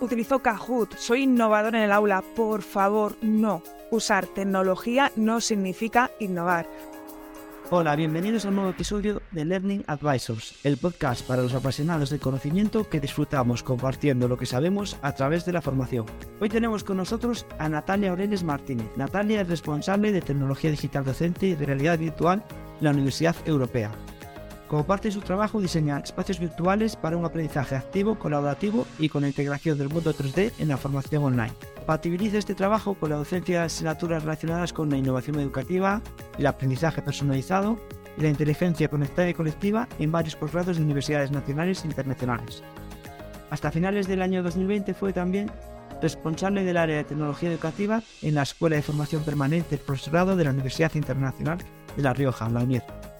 utilizo Kahoot, soy innovador en el aula. Por favor, no. Usar tecnología no significa innovar. Hola, bienvenidos a un nuevo episodio de Learning Advisors, el podcast para los apasionados del conocimiento que disfrutamos compartiendo lo que sabemos a través de la formación. Hoy tenemos con nosotros a Natalia Aureles Martínez. Natalia es responsable de tecnología digital docente y realidad virtual en la Universidad Europea. Como parte de su trabajo, diseña espacios virtuales para un aprendizaje activo, colaborativo y con la integración del mundo 3D en la formación online. Compatibiliza este trabajo con la docencia de asignaturas relacionadas con la innovación educativa, el aprendizaje personalizado y la inteligencia conectada y colectiva en varios posgrados de universidades nacionales e internacionales. Hasta finales del año 2020 fue también responsable del área de tecnología educativa en la Escuela de Formación Permanente del Profesorado de la Universidad Internacional de La Rioja, la UNIR.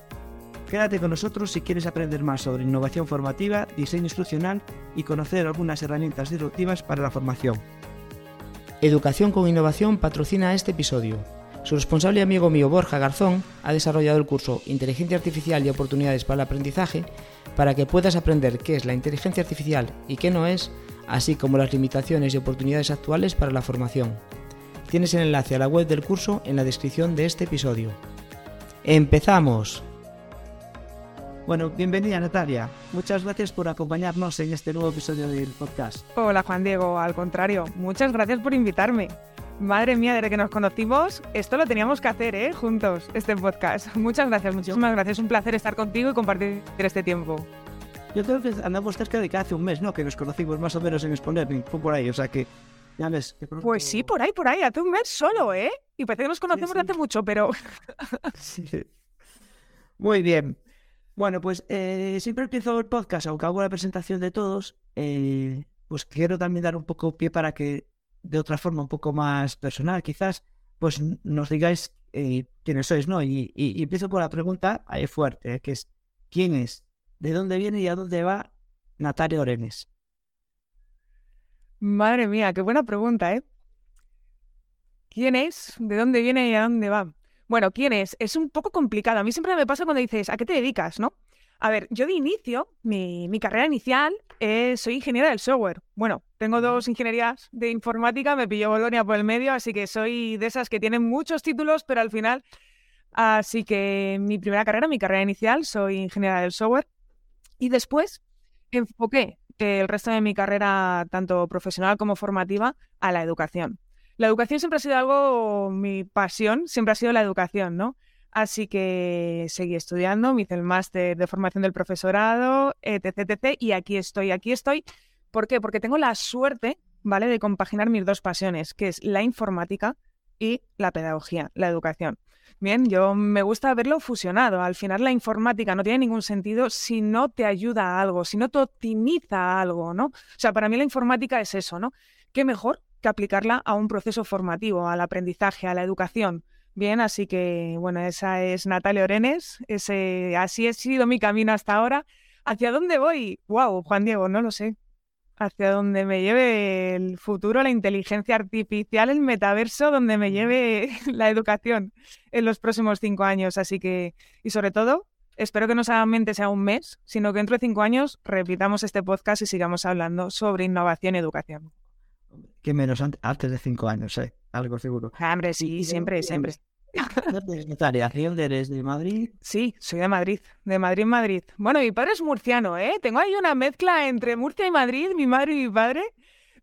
Quédate con nosotros si quieres aprender más sobre innovación formativa, diseño instruccional y conocer algunas herramientas disruptivas para la formación. Educación con Innovación patrocina este episodio. Su responsable amigo mío Borja Garzón ha desarrollado el curso Inteligencia Artificial y Oportunidades para el Aprendizaje para que puedas aprender qué es la inteligencia artificial y qué no es, así como las limitaciones y oportunidades actuales para la formación. Tienes el enlace a la web del curso en la descripción de este episodio. ¡Empezamos! Bueno, bienvenida Natalia. Muchas gracias por acompañarnos en este nuevo episodio del podcast. Hola Juan Diego, al contrario, muchas gracias por invitarme. Madre mía, desde que nos conocimos, esto lo teníamos que hacer, ¿eh? Juntos, este podcast. Muchas gracias, muchísimas gracias. Un placer estar contigo y compartir este tiempo. Yo creo que andamos cerca de que hace un mes, ¿no? Que nos conocimos más o menos en Exponer, fue por ahí, o sea que ya ves. Pues sí, por ahí, por ahí, hace un mes solo, ¿eh? Y parece que nos conocemos desde hace mucho, pero... sí. Muy bien. Bueno, pues eh, siempre empiezo el podcast, aunque hago la presentación de todos, eh, pues quiero también dar un poco pie para que, de otra forma, un poco más personal, quizás, pues nos digáis eh, quiénes sois, ¿no? Y, empiezo por la pregunta ahí fuerte, que es, ¿quién es? ¿De dónde viene y a dónde va Natalia Orenes? Madre mía, qué buena pregunta, ¿eh? ¿Quién es? ¿De dónde viene y a dónde va? Bueno, ¿quién es? Es un poco complicado. A mí siempre me pasa cuando dices, ¿a qué te dedicas? ¿No? A ver, yo de inicio, mi, carrera inicial, es, soy ingeniera del software. Bueno, tengo dos ingenierías de informática, me pilló Bolonia por el medio, así que soy de esas que tienen muchos títulos, pero al final, así que mi primera carrera, mi carrera inicial, soy ingeniera del software. Y después enfoqué el resto de mi carrera, tanto profesional como formativa, a la educación. La educación siempre ha sido algo, mi pasión siempre ha sido la educación, ¿no? Así que seguí estudiando, me hice el máster de formación del profesorado, etc, etc, y aquí estoy, aquí estoy. ¿Por qué? Porque tengo la suerte, ¿vale?, de compaginar mis dos pasiones, que es la informática y la pedagogía, la educación. Bien, yo me gusta verlo fusionado. Al final la informática no tiene ningún sentido si no te ayuda a algo, si no te optimiza algo, ¿no? O sea, para mí la informática es eso, ¿no? ¿Qué mejor que aplicarla a un proceso formativo, al aprendizaje, a la educación. Bien, así que bueno, esa es Natalia Orenes, ese, así ha sido mi camino hasta ahora. ¿Hacia dónde voy? Wow, Juan Diego, no lo sé. Hacia dónde me lleve el futuro, la inteligencia artificial, el metaverso, donde me lleve la educación en los próximos cinco años. Así que, y sobre todo, espero que no solamente sea un mes, sino que dentro de cinco años repitamos este podcast y sigamos hablando sobre innovación y educación que menos antes de cinco años, ¿eh? Algo seguro. Ah, hombre, sí, siempre, siempre. Natalia, eres de Madrid? Sí, soy de Madrid, de Madrid, Madrid. Bueno, mi padre es murciano, ¿eh? Tengo ahí una mezcla entre Murcia y Madrid, mi madre y mi padre.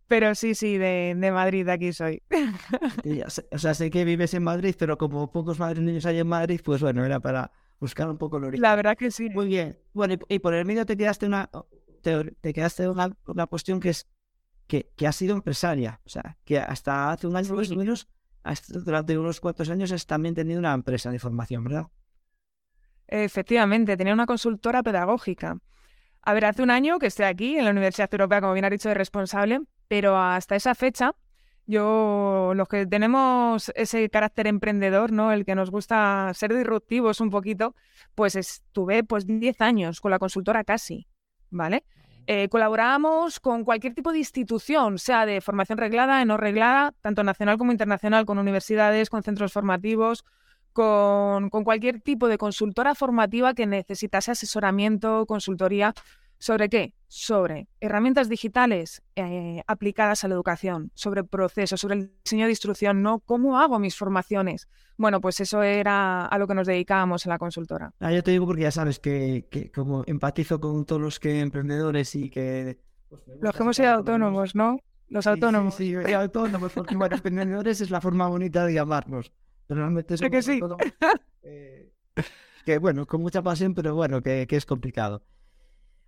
Pero sí, sí, de, de Madrid, aquí soy. o sea, sé que vives en Madrid, pero como pocos madrileños hay en Madrid, pues bueno, era para buscar un poco el origen. La verdad que sí. Muy bien. Bueno, y, por el medio te quedaste una, te, quedaste una, una cuestión que es que, ha sido empresaria. O sea, que hasta hace un año más o menos, durante unos cuantos años, has también tenido una empresa de formación, ¿verdad? Efectivamente, tenía una consultora pedagógica. A ver, hace un año que estoy aquí en la Universidad Europea, como bien ha dicho, de responsable, pero hasta esa fecha, yo, los que tenemos ese carácter emprendedor, ¿no? El que nos gusta ser disruptivos un poquito, pues estuve pues 10 años con la consultora casi, ¿vale? Eh, colaboramos con cualquier tipo de institución, sea de formación reglada, no reglada, tanto nacional como internacional, con universidades, con centros formativos, con, cualquier tipo de consultora formativa que necesitase asesoramiento, consultoría. ¿Sobre qué? Sobre herramientas digitales eh, aplicadas a la educación, sobre procesos, sobre el diseño de instrucción, no cómo hago mis formaciones. Bueno, pues eso era a lo que nos dedicábamos en la consultora. Ah, yo te digo porque ya sabes que, como empatizo con todos los que emprendedores y que... Pues, los que hemos sido autónomos, ¿no? Los autónomos. Sí, sí, autónomos, porque bueno, emprendedores es la forma bonita de llamarnos. Realmente sí que sí. Eh, que bueno, con mucha pasión, pero bueno, que es complicado.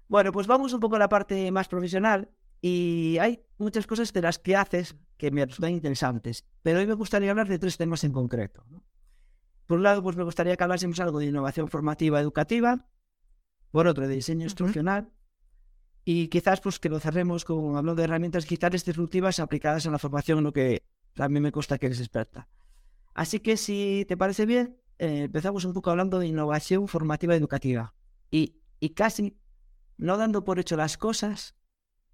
Bueno, pues vamos un poco a la parte más profesional y hay muchas cosas de las que haces que me resultan interesantes, pero hoy me gustaría hablar de tres temas en concreto. Por un lado, pues me gustaría que hablásemos algo de innovación formativa educativa, por otro, de diseño instruccional, y quizás pues que lo cerremos con hablando de herramientas digitales disruptivas aplicadas en la formación, lo que a mí me consta que eres experta. Así que si te parece bien, eh, empezamos un poco hablando de innovación formativa educativa. Y, y casi no dando por hecho las cosas,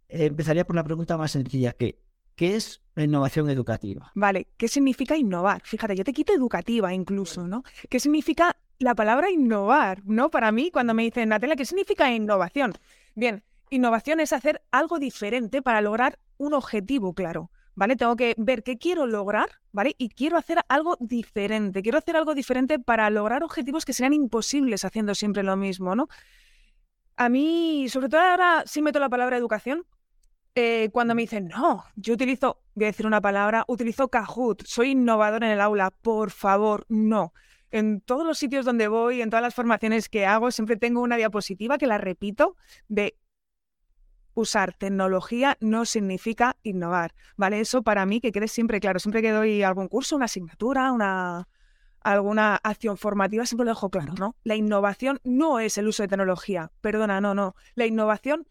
eh, empezaría por la pregunta más sencilla, que ¿qué es la innovación educativa? Vale, ¿qué significa innovar? Fíjate, yo te quito educativa incluso, ¿no? ¿Qué significa la palabra innovar, ¿no? Para mí, cuando me dicen, Natalia, ¿qué significa innovación? Bien, innovación es hacer algo diferente para lograr un objetivo claro. ¿Vale? Tengo que ver qué quiero lograr, ¿vale? Y quiero hacer algo diferente. Quiero hacer algo diferente para lograr objetivos que serían imposibles haciendo siempre lo mismo, ¿no? A mí, sobre todo ahora sí meto la palabra educación, eh, cuando me dicen, no, yo utilizo, voy a decir una palabra, utilizo Kahoot, soy innovador en el aula, por favor, no. En todos los sitios donde voy, en todas las formaciones que hago, siempre tengo una diapositiva que la repito de usar tecnología no significa innovar, ¿vale? Eso para mí que quede siempre claro, siempre que doy algún curso, una asignatura, una, alguna acción formativa, siempre lo dejo claro, ¿no? La innovación no es el uso de tecnología, perdona, no, no. La innovación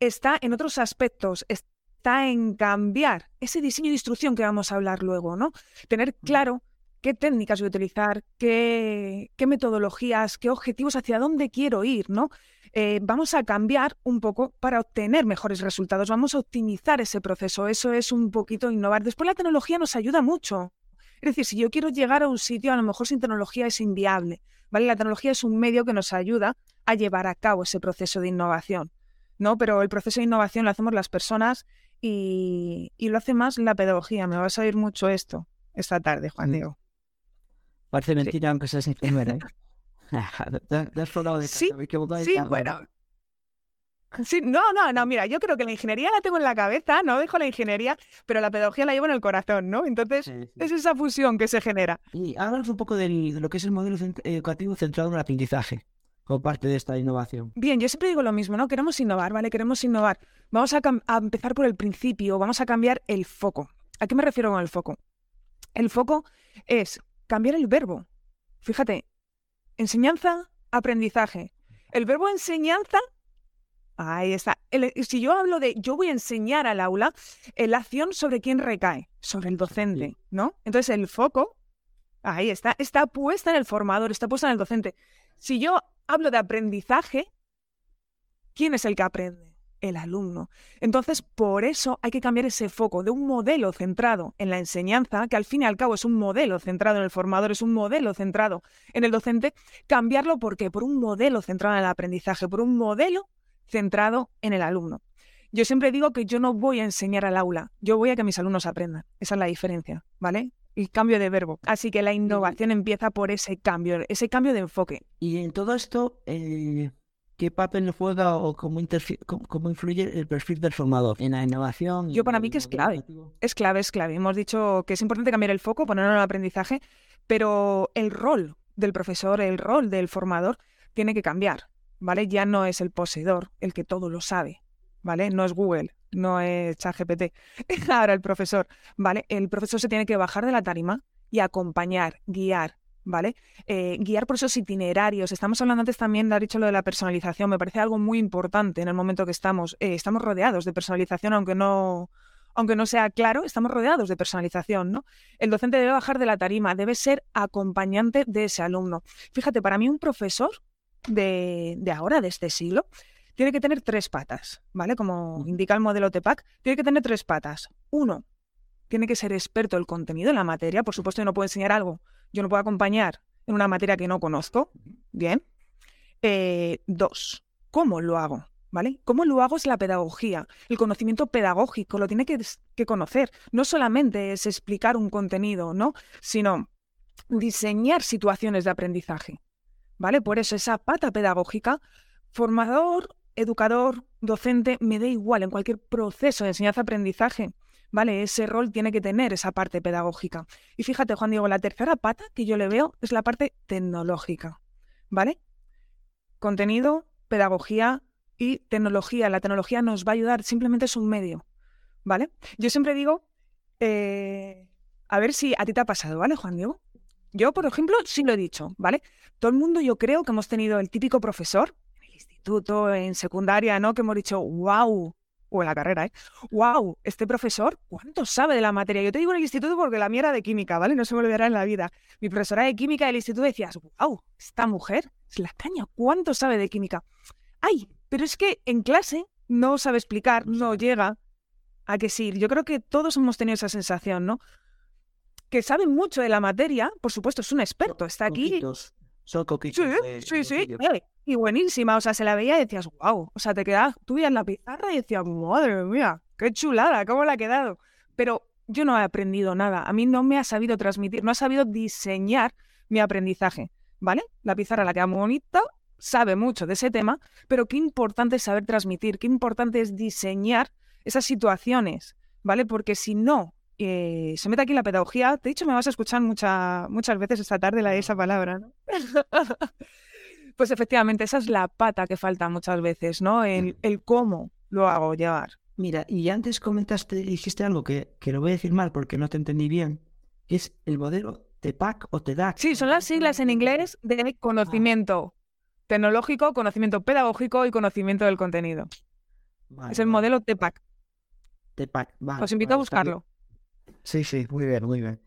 está en otros aspectos, está en cambiar ese diseño de instrucción que vamos a hablar luego, ¿no? Tener claro qué técnicas voy a utilizar, qué, qué metodologías, qué objetivos, hacia dónde quiero ir, ¿no? Eh, vamos a cambiar un poco para obtener mejores resultados, vamos a optimizar ese proceso, eso es un poquito innovar. Después la tecnología nos ayuda mucho, es decir, si yo quiero llegar a un sitio, a lo mejor sin tecnología es inviable. ¿vale? La tecnología es un medio que nos ayuda a llevar a cabo ese proceso de innovación. ¿no? Pero el proceso de innovación lo hacemos las personas y, lo hace más la pedagogía. Me vas a oír mucho esto esta tarde, Juan Diego. Parece mentira, aunque seas enfermera, ¿eh? sí, sí, bueno, Sí, no, no, no, mira, yo creo que la ingeniería la tengo en la cabeza, no dejo la ingeniería, pero la pedagogía la llevo en el corazón, ¿no? Entonces, es esa fusión que se genera. Y háblanos un poco de lo que es el modelo educativo centrado en el aprendizaje, como parte de esta innovación. Bien, yo siempre digo lo mismo, ¿no? Queremos innovar, ¿vale? Queremos innovar. Vamos a, a empezar por el principio, vamos a cambiar el foco. ¿A qué me refiero con el foco? El foco es cambiar el verbo. Fíjate, enseñanza, aprendizaje. El verbo enseñanza Ahí está. si yo hablo de yo voy a enseñar al aula, eh, la acción sobre quién recae, sobre el docente, ¿no? Entonces el foco, ahí está, está puesta en el formador, está puesta en el docente. Si yo hablo de aprendizaje, ¿quién es el que aprende? El alumno. Entonces, por eso hay que cambiar ese foco de un modelo centrado en la enseñanza, que al fin y al cabo es un modelo centrado en el formador, es un modelo centrado en el docente, cambiarlo ¿por qué? Por un modelo centrado en el aprendizaje, por un modelo centrado en el alumno. Yo siempre digo que yo no voy a enseñar al aula, yo voy a que mis alumnos aprendan. Esa es la diferencia, ¿vale? El cambio de verbo. Así que la innovación empieza por ese cambio, ese cambio de enfoque. Y en todo esto, eh, ¿qué papel juega o cómo, cómo, influye el perfil del formador en la innovación? Yo para mí que es clave. Es clave, es clave. Hemos dicho que es importante cambiar el foco, ponerlo en el aprendizaje, pero el rol del profesor, el rol del formador tiene que cambiar. ¿Vale? Ya no es el poseedor el que todo lo sabe, ¿vale? No es Google, no es ChatGPT. Ahora el profesor, ¿vale? El profesor se tiene que bajar de la tarima y acompañar, guiar, ¿vale? Eh, guiar por esos itinerarios. Estamos hablando antes también, de dicho lo de la personalización, me parece algo muy importante en el momento que estamos. Eh, estamos rodeados de personalización, aunque no, aunque no sea claro, estamos rodeados de personalización, ¿no? El docente debe bajar de la tarima, debe ser acompañante de ese alumno. Fíjate, para mí un profesor de, ahora, de este siglo, tiene que tener tres patas, ¿vale? Como indica el modelo TEPAC, tiene que tener tres patas. Uno, tiene que ser experto el contenido en la materia. Por supuesto, yo no puedo enseñar algo. Yo no puedo acompañar en una materia que no conozco. Bien. Eh, dos, ¿cómo lo hago? ¿vale? ¿Cómo lo hago es la pedagogía? El conocimiento pedagógico lo tiene que, que conocer. No solamente es explicar un contenido, ¿no? Sino diseñar situaciones de aprendizaje, ¿vale? Por eso esa pata pedagógica, formador, educador, docente, me da igual en cualquier proceso de enseñanza-aprendizaje. ¿vale? Ese rol tiene que tener esa parte pedagógica. Y fíjate, Juan Diego, la tercera pata que yo le veo es la parte tecnológica, ¿vale? Contenido, pedagogía y tecnología. La tecnología nos va a ayudar, simplemente es un medio, ¿vale? Yo siempre digo, eh, a ver si a ti te ha pasado, ¿vale, Juan Diego? Yo, por ejemplo, sí lo he dicho, ¿vale? Todo el mundo yo creo que hemos tenido el típico profesor en el instituto, en secundaria, ¿no? Que hemos dicho, wow, o en la carrera, ¿eh? ¡Wow! Este profesor, ¿cuánto sabe de la materia? Yo te digo en el instituto porque la mía era de química, ¿vale? No se me olvidará en la vida. Mi profesora de química del instituto decías, ¡wow! Esta mujer es la caña, ¿cuánto sabe de química? ¡Ay! Pero es que en clase no sabe explicar, no llega a que sí. Yo creo que todos hemos tenido esa sensación, ¿no? Que sabe mucho de la materia, por supuesto, es un experto, está aquí. Son coquitos. Sí, sí, sí. Y buenísima, o sea, se la veía y decías, wow. O sea, te quedabas, tú veías la pizarra y decías, madre mía, qué chulada, cómo la ha quedado. Pero yo no he aprendido nada. A mí no me ha sabido transmitir, no ha sabido diseñar mi aprendizaje, ¿vale? La pizarra la queda muy bonita, sabe mucho de ese tema, pero qué importante es saber transmitir, qué importante es diseñar esas situaciones, ¿vale? Porque si no eh, se mete aquí la pedagogía. De hecho, me vas a escuchar mucha, muchas veces esta tarde la, esa palabra, ¿no? pues efectivamente, esa es la pata que falta muchas veces, ¿no? El, el cómo lo hago llevar. Mira, y antes comentaste, dijiste algo que, que lo voy a decir mal porque no te entendí bien, es el modelo TEPAC o TEDAC. Sí, son las siglas en inglés de conocimiento tecnológico, conocimiento pedagógico y conocimiento del contenido. es el modelo TEPAC. TEPAC, vale. Os invito a buscarlo. Sí, sí, muy bien, muy bien.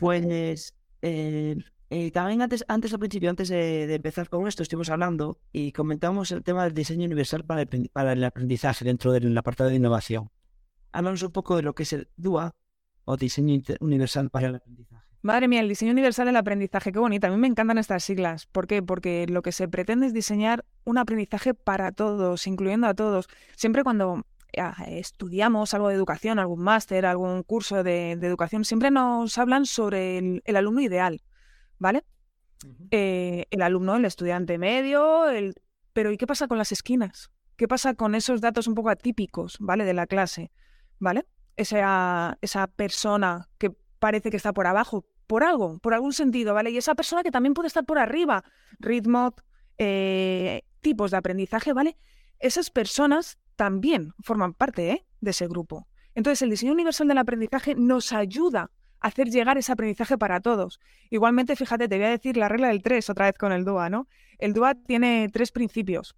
Pues eh, eh, también antes, antes al principio, antes de, empezar con esto, estuvimos hablando y comentamos el tema del diseño universal para el, para el aprendizaje dentro del apartado de innovación. Hablamos un poco de lo que es el DUA o diseño universal para el aprendizaje. Madre mía, el diseño universal del aprendizaje, qué bonita. A mí me encantan estas siglas. ¿Por qué? Porque lo que se pretende es diseñar un aprendizaje para todos, incluyendo a todos. Siempre cuando estudiamos algo de educación, algún máster, algún curso de, educación, siempre nos hablan sobre el, alumno ideal, ¿vale? Eh, el alumno, el estudiante medio, el... pero ¿y qué pasa con las esquinas? ¿Qué pasa con esos datos un poco atípicos, ¿vale? De la clase, ¿vale? Esa, esa persona que parece que está por abajo, por algo, por algún sentido, ¿vale? Y esa persona que también puede estar por arriba, ritmo, eh, tipos de aprendizaje, ¿vale? Esas personas también forman parte ¿eh? de ese grupo. Entonces, el diseño universal del aprendizaje nos ayuda a hacer llegar ese aprendizaje para todos. Igualmente, fíjate, te voy a decir la regla del 3 otra vez con el DUA, ¿no? El DUA tiene tres principios.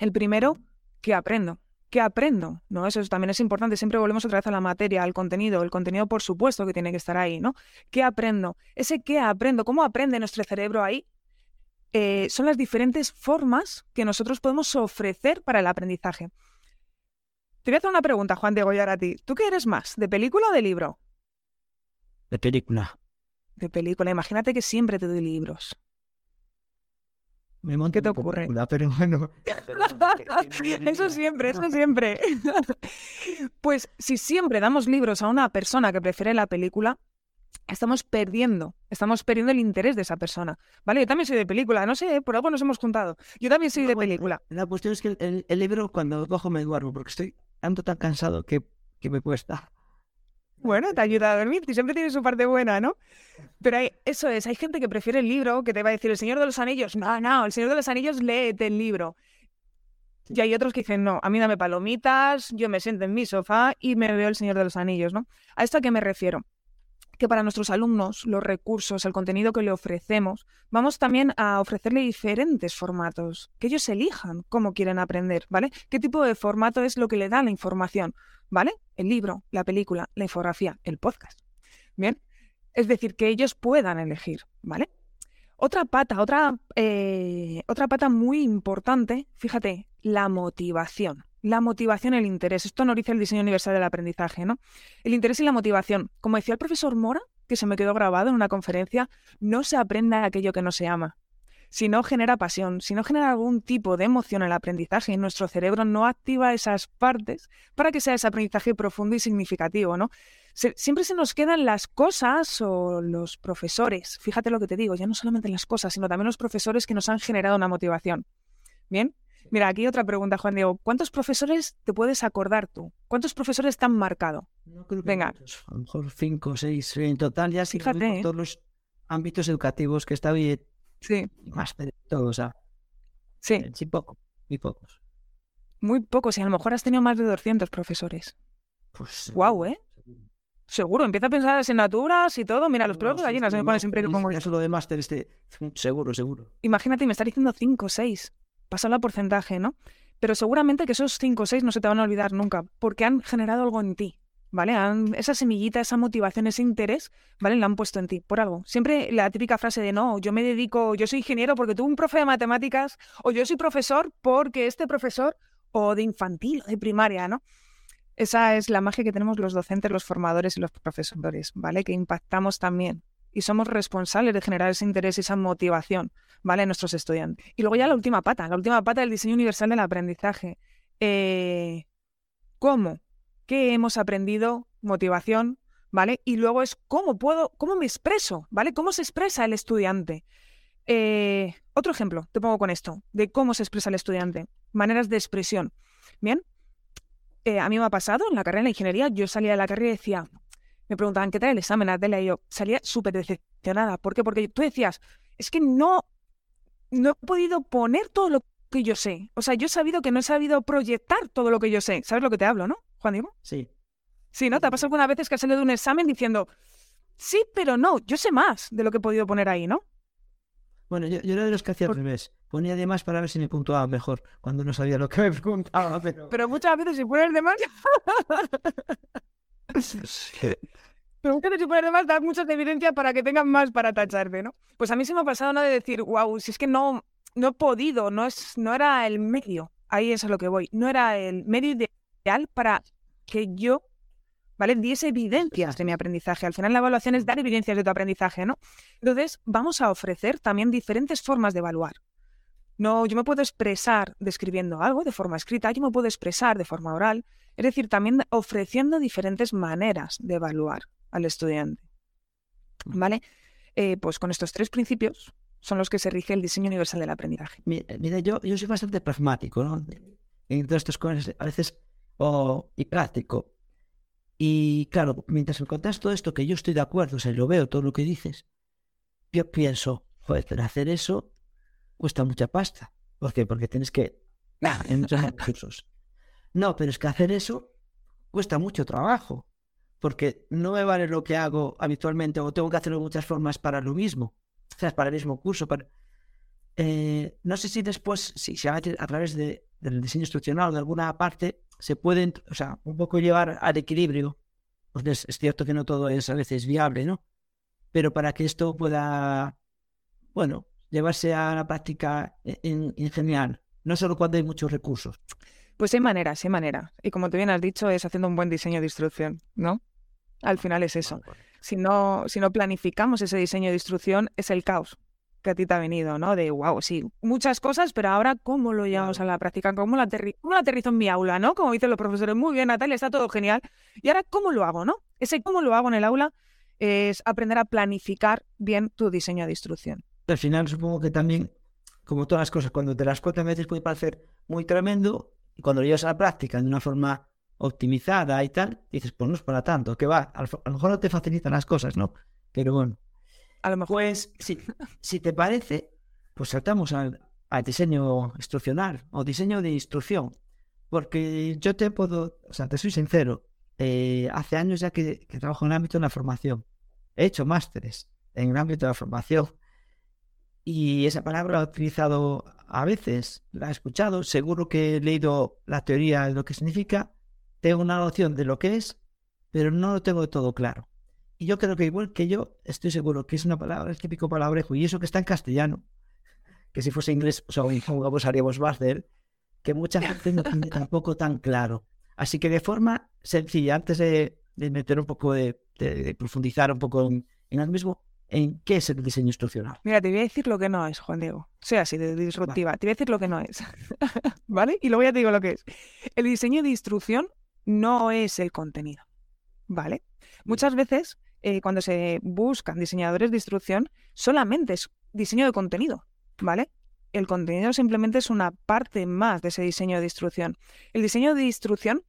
El primero, ¿qué aprendo? ¿Qué aprendo? ¿No? Eso también es importante. Siempre volvemos otra vez a la materia, al contenido. El contenido, por supuesto, que tiene que estar ahí, ¿no? ¿Qué aprendo? Ese qué aprendo, ¿cómo aprende nuestro cerebro ahí? Eh, son las diferentes formas que nosotros podemos ofrecer para el aprendizaje. Te voy a hacer una pregunta, Juan Diego, y ahora a ti. ¿Tú qué eres más, de película o de libro? De película. De película. Imagínate que siempre te doy libros. ¿Qué te ocurre? pero bueno. eso siempre, eso siempre. pues si siempre damos libros a una persona que prefiere la película, estamos perdiendo, estamos perdiendo el interés de esa persona. Vale, yo también soy de película, no sé, por algo nos hemos juntado. Yo también soy de película. La cuestión es que el, libro cuando cojo me duermo, porque estoy tanto tan cansado que, que me cuesta. Bueno, te ayuda a dormir, y siempre tiene su parte buena, ¿no? Pero hay, eso es, hay gente que prefiere el libro, que te va a decir, el Señor de los Anillos, no, no, el Señor de los Anillos, léete el libro. Y hay otros que dicen, no, a mí dame palomitas, yo me siento en mi sofá y me veo el Señor de los Anillos, ¿no? ¿A esto a qué me refiero? Que para nuestros alumnos los recursos, el contenido que le ofrecemos, vamos también a ofrecerle diferentes formatos, que ellos elijan cómo quieren aprender, ¿vale? ¿Qué tipo de formato es lo que le da la información? ¿Vale? El libro, la película, la infografía, el podcast. Bien, es decir, que ellos puedan elegir, ¿vale? Otra pata, otra, eh, otra pata muy importante, fíjate, la motivación la motivación y el interés. Esto no dice el diseño universal del aprendizaje, ¿no? El interés y la motivación. Como decía el profesor Mora, que se me quedó grabado en una conferencia, no se aprende aquello que no se ama. si no genera pasión, si no genera algún tipo de emoción en el aprendizaje, nuestro cerebro no activa esas partes para que sea ese aprendizaje profundo y significativo, ¿no? siempre se nos quedan las cosas o los profesores, fíjate lo que te digo, ya no solamente las cosas, sino también los profesores que nos han generado una motivación. ¿Bien? Mira, aquí otra pregunta, Juan Diego. ¿Cuántos profesores te puedes acordar tú? ¿Cuántos profesores te han marcado? Venga. A lo mejor cinco o seis en total, ya sí, Fíjate, ¿eh? todos los ámbitos educativos que está bien. Sí. Más de todo, o sea. Sí. Sí, poco, muy pocos. Muy pocos, y a lo mejor has tenido más de 200 profesores. Pues. Guau, ¿eh? Seguro, empieza a pensar en asignaturas y todo. Mira, los pruebas de gallinas me ponen siempre como. Eso lo de máster, este. Seguro, seguro. Imagínate, me está diciendo 5 o 6. Pasa la porcentaje, ¿no? Pero seguramente que esos 5 o 6 no se te van a olvidar nunca, porque han generado algo en ti. ¿vale? esa semillita, esa motivación, ese interés, ¿vale? La han puesto en ti por algo. Siempre la típica frase de no, yo me dedico, yo soy ingeniero porque tuve un profe de matemáticas, o yo soy profesor porque este profesor, o de infantil, o de primaria, ¿no? Esa es la magia que tenemos los docentes, los formadores y los profesores, ¿vale? Que impactamos también y somos responsables de generar ese interés y esa motivación, ¿vale? En nuestros estudiantes. Y luego ya la última pata, la última pata del diseño universal del aprendizaje. Eh, ¿Cómo? qué hemos aprendido, motivación, ¿vale? Y luego es cómo puedo, cómo me expreso, ¿vale? ¿Cómo se expresa el estudiante? Eh, otro ejemplo, te pongo con esto, de cómo se expresa el estudiante. Maneras de expresión. Bien, eh, a mí me ha pasado en la carrera de ingeniería, yo salía de la carrera y decía, me preguntaban qué tal el examen, Adela, y yo salía súper decepcionada. ¿Por qué? Porque tú decías, es que no, no he podido poner todo lo que yo sé. O sea, yo he sabido que no he sabido proyectar todo lo que yo sé. ¿Sabes lo que te hablo, no? Juan Diego. Sí. Sí, ¿no? ¿Te ha pasado alguna vez que has salido de un examen diciendo, sí, pero no, yo sé más de lo que he podido poner ahí, ¿no? Bueno, yo, era de los que hacía al revés. Ponía de más para ver si me puntuaba mejor cuando no sabía lo que me preguntaba. Pero, pero muchas veces si pones de más. pero si pones de más das muchas evidencias para que tengan más para tacharte, ¿no? Pues a mí se me ha pasado de decir, wow, si es que no, no he podido, no, es, no era el medio. Ahí es a lo que voy. No era el medio de para que yo ¿vale? Diese evidencias de mi aprendizaje. Al final la evaluación es dar evidencias de tu aprendizaje, ¿no? Entonces, vamos a ofrecer también diferentes formas de evaluar. No, yo me puedo expresar describiendo algo de forma escrita, yo me puedo expresar de forma oral, es decir, también ofreciendo diferentes maneras de evaluar al estudiante. ¿Vale? Eh, pues con estos tres principios son los que se rige el diseño universal del aprendizaje. Mira, yo, yo soy bastante pragmático, ¿no? En todas estas cosas, a veces y práctico. Y claro, mientras me contas todo esto, que yo estoy de acuerdo, o sea, lo veo todo lo que dices, yo pienso, joder, hacer eso cuesta mucha pasta. ¿Por qué? Porque tienes que... en muchos recursos. No, pero es que hacer eso cuesta mucho trabajo, porque no me vale lo que hago habitualmente o tengo que hacerlo de muchas formas para lo mismo, o sea, para el mismo curso. Para... Eh, no sé si después, si se a través de, del diseño instruccional o de alguna parte, se pueden, o sea, un poco llevar al equilibrio, porque es, cierto que no todo es a veces viable, ¿no? Pero para que esto pueda, bueno, llevarse a la práctica e, en, en general, no solo cuando hay muchos recursos. Pues hay maneras, hay maneras. Y como tú bien has dicho, es haciendo un buen diseño de instrucción, ¿no? Al final es eso. Si no, si no planificamos ese diseño de instrucción, es el caos que a ti te ha venido, ¿no? De, wow, sí, muchas cosas, pero ahora, ¿cómo lo llevamos a la práctica? ¿Cómo lo, aterrizo en mi aula, ¿no? Como dicen los profesores, muy bien, Natalia, está todo genial. Y ahora, ¿cómo lo hago, no? Ese cómo lo hago en el aula es aprender a planificar bien tu diseño de instrucción. Al final, supongo que también, como todas las cosas, cuando te las cuentas a veces puede parecer muy tremendo, y cuando lo llevas a la práctica de una forma optimizada y tal, dices, pues no es para tanto, que va, a lo mejor no te facilitan las cosas, ¿no? Pero bueno. A lo mejor. Pues, si, si te parece, pues saltamos al, diseño instruccional o diseño de instrucción. Porque yo te puedo, o sea, te soy sincero, eh, hace años ya que, trabajo en el ámbito de la formación. He hecho másteres en el ámbito de la formación. Y esa palabra la he utilizado a veces, la he escuchado, seguro que he leído la teoría de lo que significa, tengo una noción de lo que es, pero no lo tengo todo claro. Y yo creo que igual que yo, estoy seguro que es una palabra, es típico palabrejo, y eso que está en castellano, que si fuese inglés, o sea, pues haríamos más de él, que mucha gente no tiene tampoco tan claro. Así que de forma sencilla, antes de, meter un poco de, profundizar un poco en, el mismo, en qué es el diseño instruccional. Mira, te voy a decir lo que no es, Juan Diego. Sea así de disruptiva. Te voy a decir lo que no es. ¿Vale? Y luego ya te digo lo que es. El diseño de instrucción no es el contenido. ¿Vale? Muchas veces, eh, cuando se buscan diseñadores de instrucción, solamente es diseño de contenido. ¿Vale? El contenido simplemente es una parte más de ese diseño de instrucción. El diseño de instrucción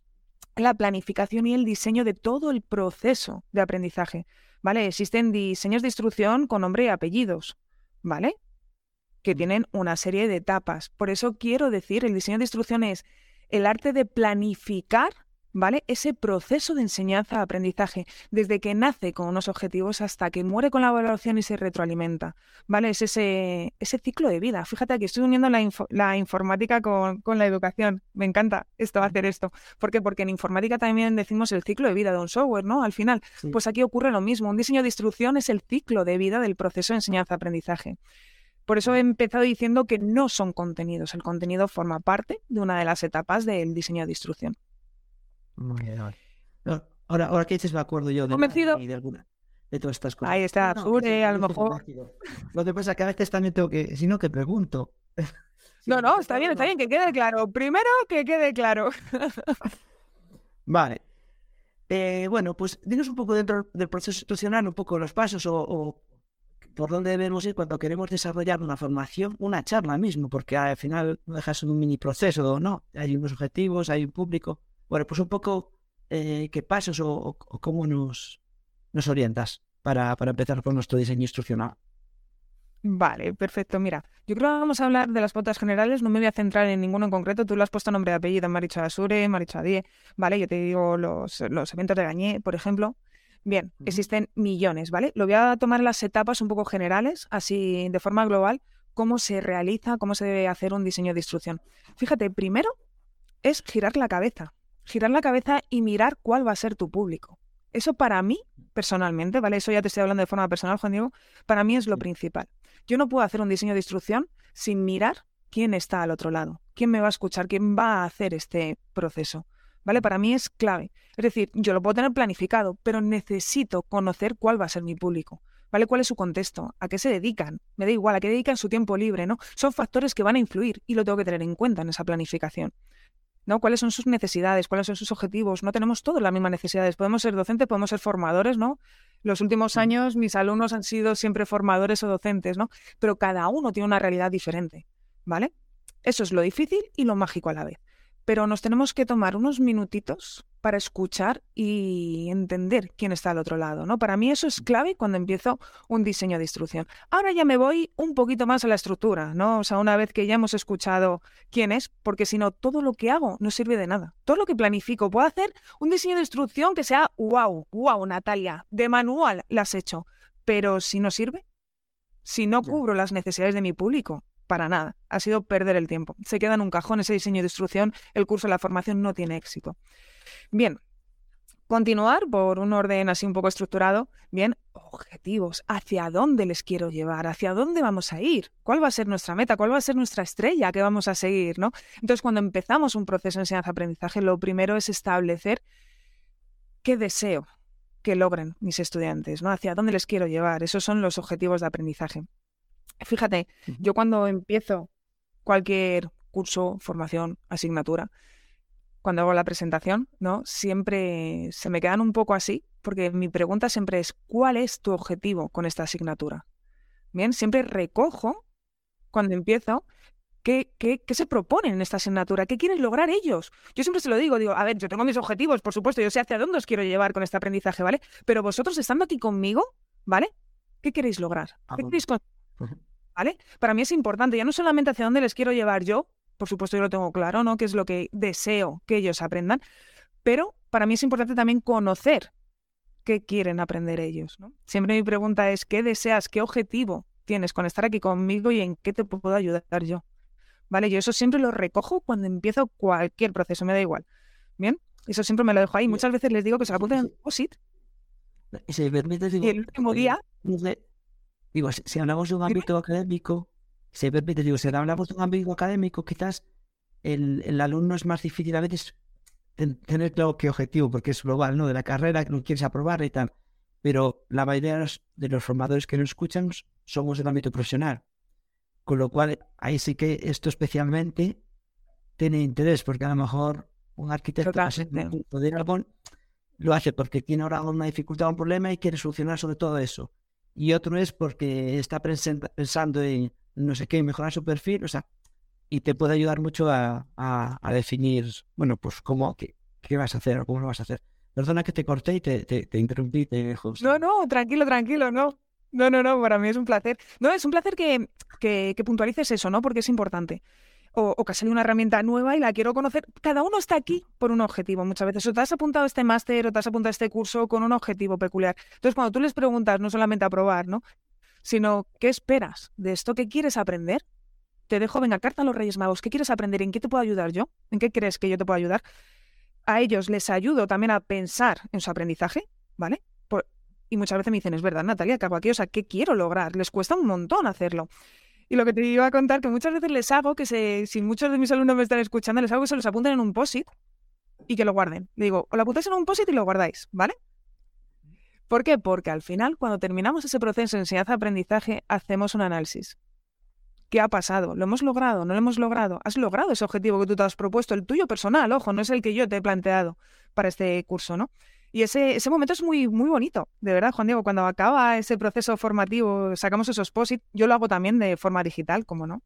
la planificación y el diseño de todo el proceso de aprendizaje. ¿vale? Existen diseños de instrucción con nombre y apellidos, ¿vale? Que tienen una serie de etapas. Por eso quiero decir, el diseño de instrucción es el arte de planificar ¿vale? Ese proceso de enseñanza-aprendizaje, desde que nace con unos objetivos hasta que muere con la evaluación y se retroalimenta, ¿vale? Es ese, ese ciclo de vida. Fíjate que estoy uniendo la, informática con, la educación. Me encanta esto, hacer esto. ¿Por qué? Porque en informática también decimos el ciclo de vida de un software, ¿no? Al final, pues aquí ocurre lo mismo. Un diseño de instrucción es el ciclo de vida del proceso de enseñanza-aprendizaje. Por eso he empezado diciendo que no son contenidos. El contenido forma parte de una de las etapas del diseño de instrucción. Ahora, ahora que dices, me acuerdo yo de, de alguna de todas estas cosas. Ahí está, no, a lo mejor. Lo que pasa es que a veces también tengo que, si no, que pregunto. no, no, está bien, está bien, que quede claro. Primero, que quede claro. vale. Eh, bueno, pues dinos un poco dentro del proceso institucional, un poco los pasos o, por dónde debemos ir cuando queremos desarrollar una formación, una charla mismo, porque al final no dejas un mini proceso, ¿no? Hay unos objetivos, hay un público. Bueno, pues un poco eh, qué pasos o, cómo nos, nos orientas para, para empezar con nuestro diseño instruccional. Vale, perfecto. Mira, yo creo que vamos a hablar de las pautas generales. No me voy a centrar en ninguno en concreto. Tú lo has puesto nombre y apellido, Maricho Asure, Maricho Adie. Vale, yo te digo los, los eventos de Gañé, por ejemplo. Bien, existen millones, ¿vale? Lo voy a tomar en las etapas un poco generales, así de forma global, cómo se realiza, cómo se debe hacer un diseño de instrucción. Fíjate, primero es girar la cabeza girar la cabeza y mirar cuál va a ser tu público. Eso para mí, personalmente, ¿vale? Eso ya te estoy hablando de forma personal, Juan Diego, para mí es lo principal. Yo no puedo hacer un diseño de instrucción sin mirar quién está al otro lado, quién me va a escuchar, quién va a hacer este proceso. ¿Vale? Para mí es clave. Es decir, yo lo puedo tener planificado, pero necesito conocer cuál va a ser mi público. ¿Vale? ¿Cuál es su contexto? ¿A qué se dedican? Me da igual, a qué dedican su tiempo libre, ¿no? Son factores que van a influir y lo tengo que tener en cuenta en esa planificación. ¿No? ¿Cuáles son sus necesidades? ¿Cuáles son sus objetivos? No tenemos todas las mismas necesidades. Podemos ser docentes, podemos ser formadores, ¿no? Los últimos años mis alumnos han sido siempre formadores o docentes, ¿no? Pero cada uno tiene una realidad diferente, ¿vale? Eso es lo difícil y lo mágico a la vez pero nos tenemos que tomar unos minutitos para escuchar y entender quién está al otro lado, ¿no? Para mí eso es clave cuando empiezo un diseño de instrucción. Ahora ya me voy un poquito más a la estructura, ¿no? O sea, una vez que ya hemos escuchado quién es, porque si no, todo lo que hago no sirve de nada. Todo lo que planifico, puedo hacer un diseño de instrucción que sea wow, wow, Natalia, de manual la has hecho, pero si no sirve, si no cubro las necesidades de mi público, para nada. Ha sido perder el tiempo. Se queda en un cajón ese diseño de instrucción, el curso de la formación no tiene éxito. Bien, continuar por un orden así un poco estructurado. Bien, objetivos. ¿Hacia dónde les quiero llevar? ¿Hacia dónde vamos a ir? ¿Cuál va a ser nuestra meta? ¿Cuál va a ser nuestra estrella que vamos a seguir? ¿no? Entonces, cuando empezamos un proceso de enseñanza-aprendizaje, lo primero es establecer qué deseo que logren mis estudiantes, ¿no? Hacia dónde les quiero llevar. Esos son los objetivos de aprendizaje. Fíjate, yo cuando empiezo cualquier curso, formación, asignatura, cuando hago la presentación, ¿no? Siempre se me quedan un poco así, porque mi pregunta siempre es, ¿cuál es tu objetivo con esta asignatura? Bien, siempre recojo cuando empiezo ¿Qué, qué, qué, se proponen en esta asignatura? ¿Qué quieren lograr ellos? Yo siempre se lo digo, digo, a ver, yo tengo mis objetivos, por supuesto, yo sé hacia dónde os quiero llevar con este aprendizaje, ¿vale? Pero vosotros estando aquí conmigo, ¿vale? ¿Qué queréis lograr? ¿Qué queréis ¿vale? Para mí es importante, ya no solamente hacia dónde les quiero llevar yo, por supuesto yo lo tengo claro, ¿no? Que es lo que deseo que ellos aprendan, pero para mí es importante también conocer qué quieren aprender ellos, ¿no? Siempre mi pregunta es, ¿qué deseas, qué objetivo tienes con estar aquí conmigo y en qué te puedo ayudar yo? ¿Vale? Yo eso siempre lo recojo cuando empiezo cualquier proceso, me da igual. ¿Bien? Eso siempre me lo dejo ahí. Muchas veces les digo que se lo apunten en POSIT. Y el último día Digo, si, hablamos de un ámbito académico, se permite, digo, si hablamos de un ámbito académico, quizás el, el alumno es más difícil a veces tener claro qué objetivo, porque es global, ¿no? De la carrera que no quieres aprobar y tal. pero la mayoría de los, formadores que nos escuchan somos del ámbito profesional. Con lo cual, ahí sí que esto especialmente tiene interés, porque a lo mejor un arquitecto poder algo lo hace porque tiene ahora una dificultad o un problema y quiere solucionar sobre todo eso. Y otro es porque está pensando en no sé qué, mejorar su perfil, o sea, y te puede ayudar mucho a, a, definir, bueno, pues cómo, qué, qué, vas a hacer o cómo lo vas a hacer. Perdona que te corté y te, te, interrumpí. Te No, no, tranquilo, tranquilo, no. No, no, no, para mí es un placer. No, es un placer que, que, que puntualices eso, ¿no? Porque es importante o, que ha salido una herramienta nueva y la quiero conocer. Cada uno está aquí por un objetivo muchas veces. O te has apuntado a este máster o te has apuntado a este curso con un objetivo peculiar. Entonces, cuando tú les preguntas, no solamente a probar, ¿no? Sino, ¿qué esperas de esto? ¿Qué quieres aprender? Te dejo, venga, carta a los Reyes Magos. ¿Qué quieres aprender? ¿En qué te puedo ayudar yo? ¿En qué crees que yo te puedo ayudar? A ellos les ayudo también a pensar en su aprendizaje, ¿vale? y muchas veces me dicen, es verdad, Natalia, ¿qué hago aquí? O sea, ¿qué quiero lograr? Les cuesta un montón hacerlo. Y lo que te iba a contar, que muchas veces les hago que se, si muchos de mis alumnos me están escuchando, les hago que se los apunten en un POSIT y que lo guarden. Digo, o lo apuntáis en un POSIT y lo guardáis, ¿vale? ¿Por qué? Porque al final, cuando terminamos ese proceso de enseñanza-aprendizaje, hacemos un análisis. ¿Qué ha pasado? ¿Lo hemos logrado? ¿No lo hemos logrado? ¿Has logrado ese objetivo que tú te has propuesto? El tuyo personal, ojo, no es el que yo te he planteado para este curso, ¿no? Y ese, ese momento es muy, muy bonito, de verdad, Juan Diego. Cuando acaba ese proceso formativo, sacamos esos POSIT, yo lo hago también de forma digital, como no.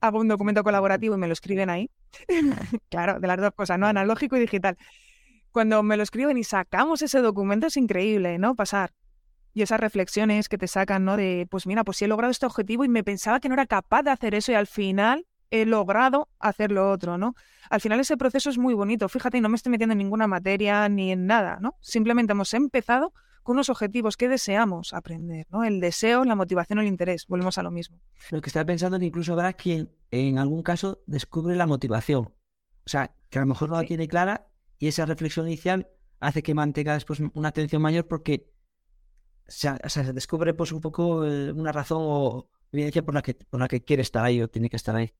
Hago un documento colaborativo y me lo escriben ahí. claro, de las dos cosas, ¿no? Analógico y digital. Cuando me lo escriben y sacamos ese documento es increíble, ¿no? Pasar. Y esas reflexiones que te sacan, ¿no? De, pues mira, pues sí he logrado este objetivo y me pensaba que no era capaz de hacer eso y al final he logrado hacer lo otro, ¿no? Al final ese proceso es muy bonito. Fíjate, no me estoy metiendo en ninguna materia ni en nada, ¿no? Simplemente hemos empezado con unos objetivos que deseamos aprender, ¿no? El deseo, la motivación o el interés. Volvemos a lo mismo. Lo que estaba pensando es que incluso habrá quien en algún caso descubre la motivación. O sea, que a lo mejor no la tiene clara y esa reflexión inicial hace que mantenga después una atención mayor porque se descubre pues un poco eh, una razón o evidencia por la que por la que quiere estar ahí o tiene que estar ahí.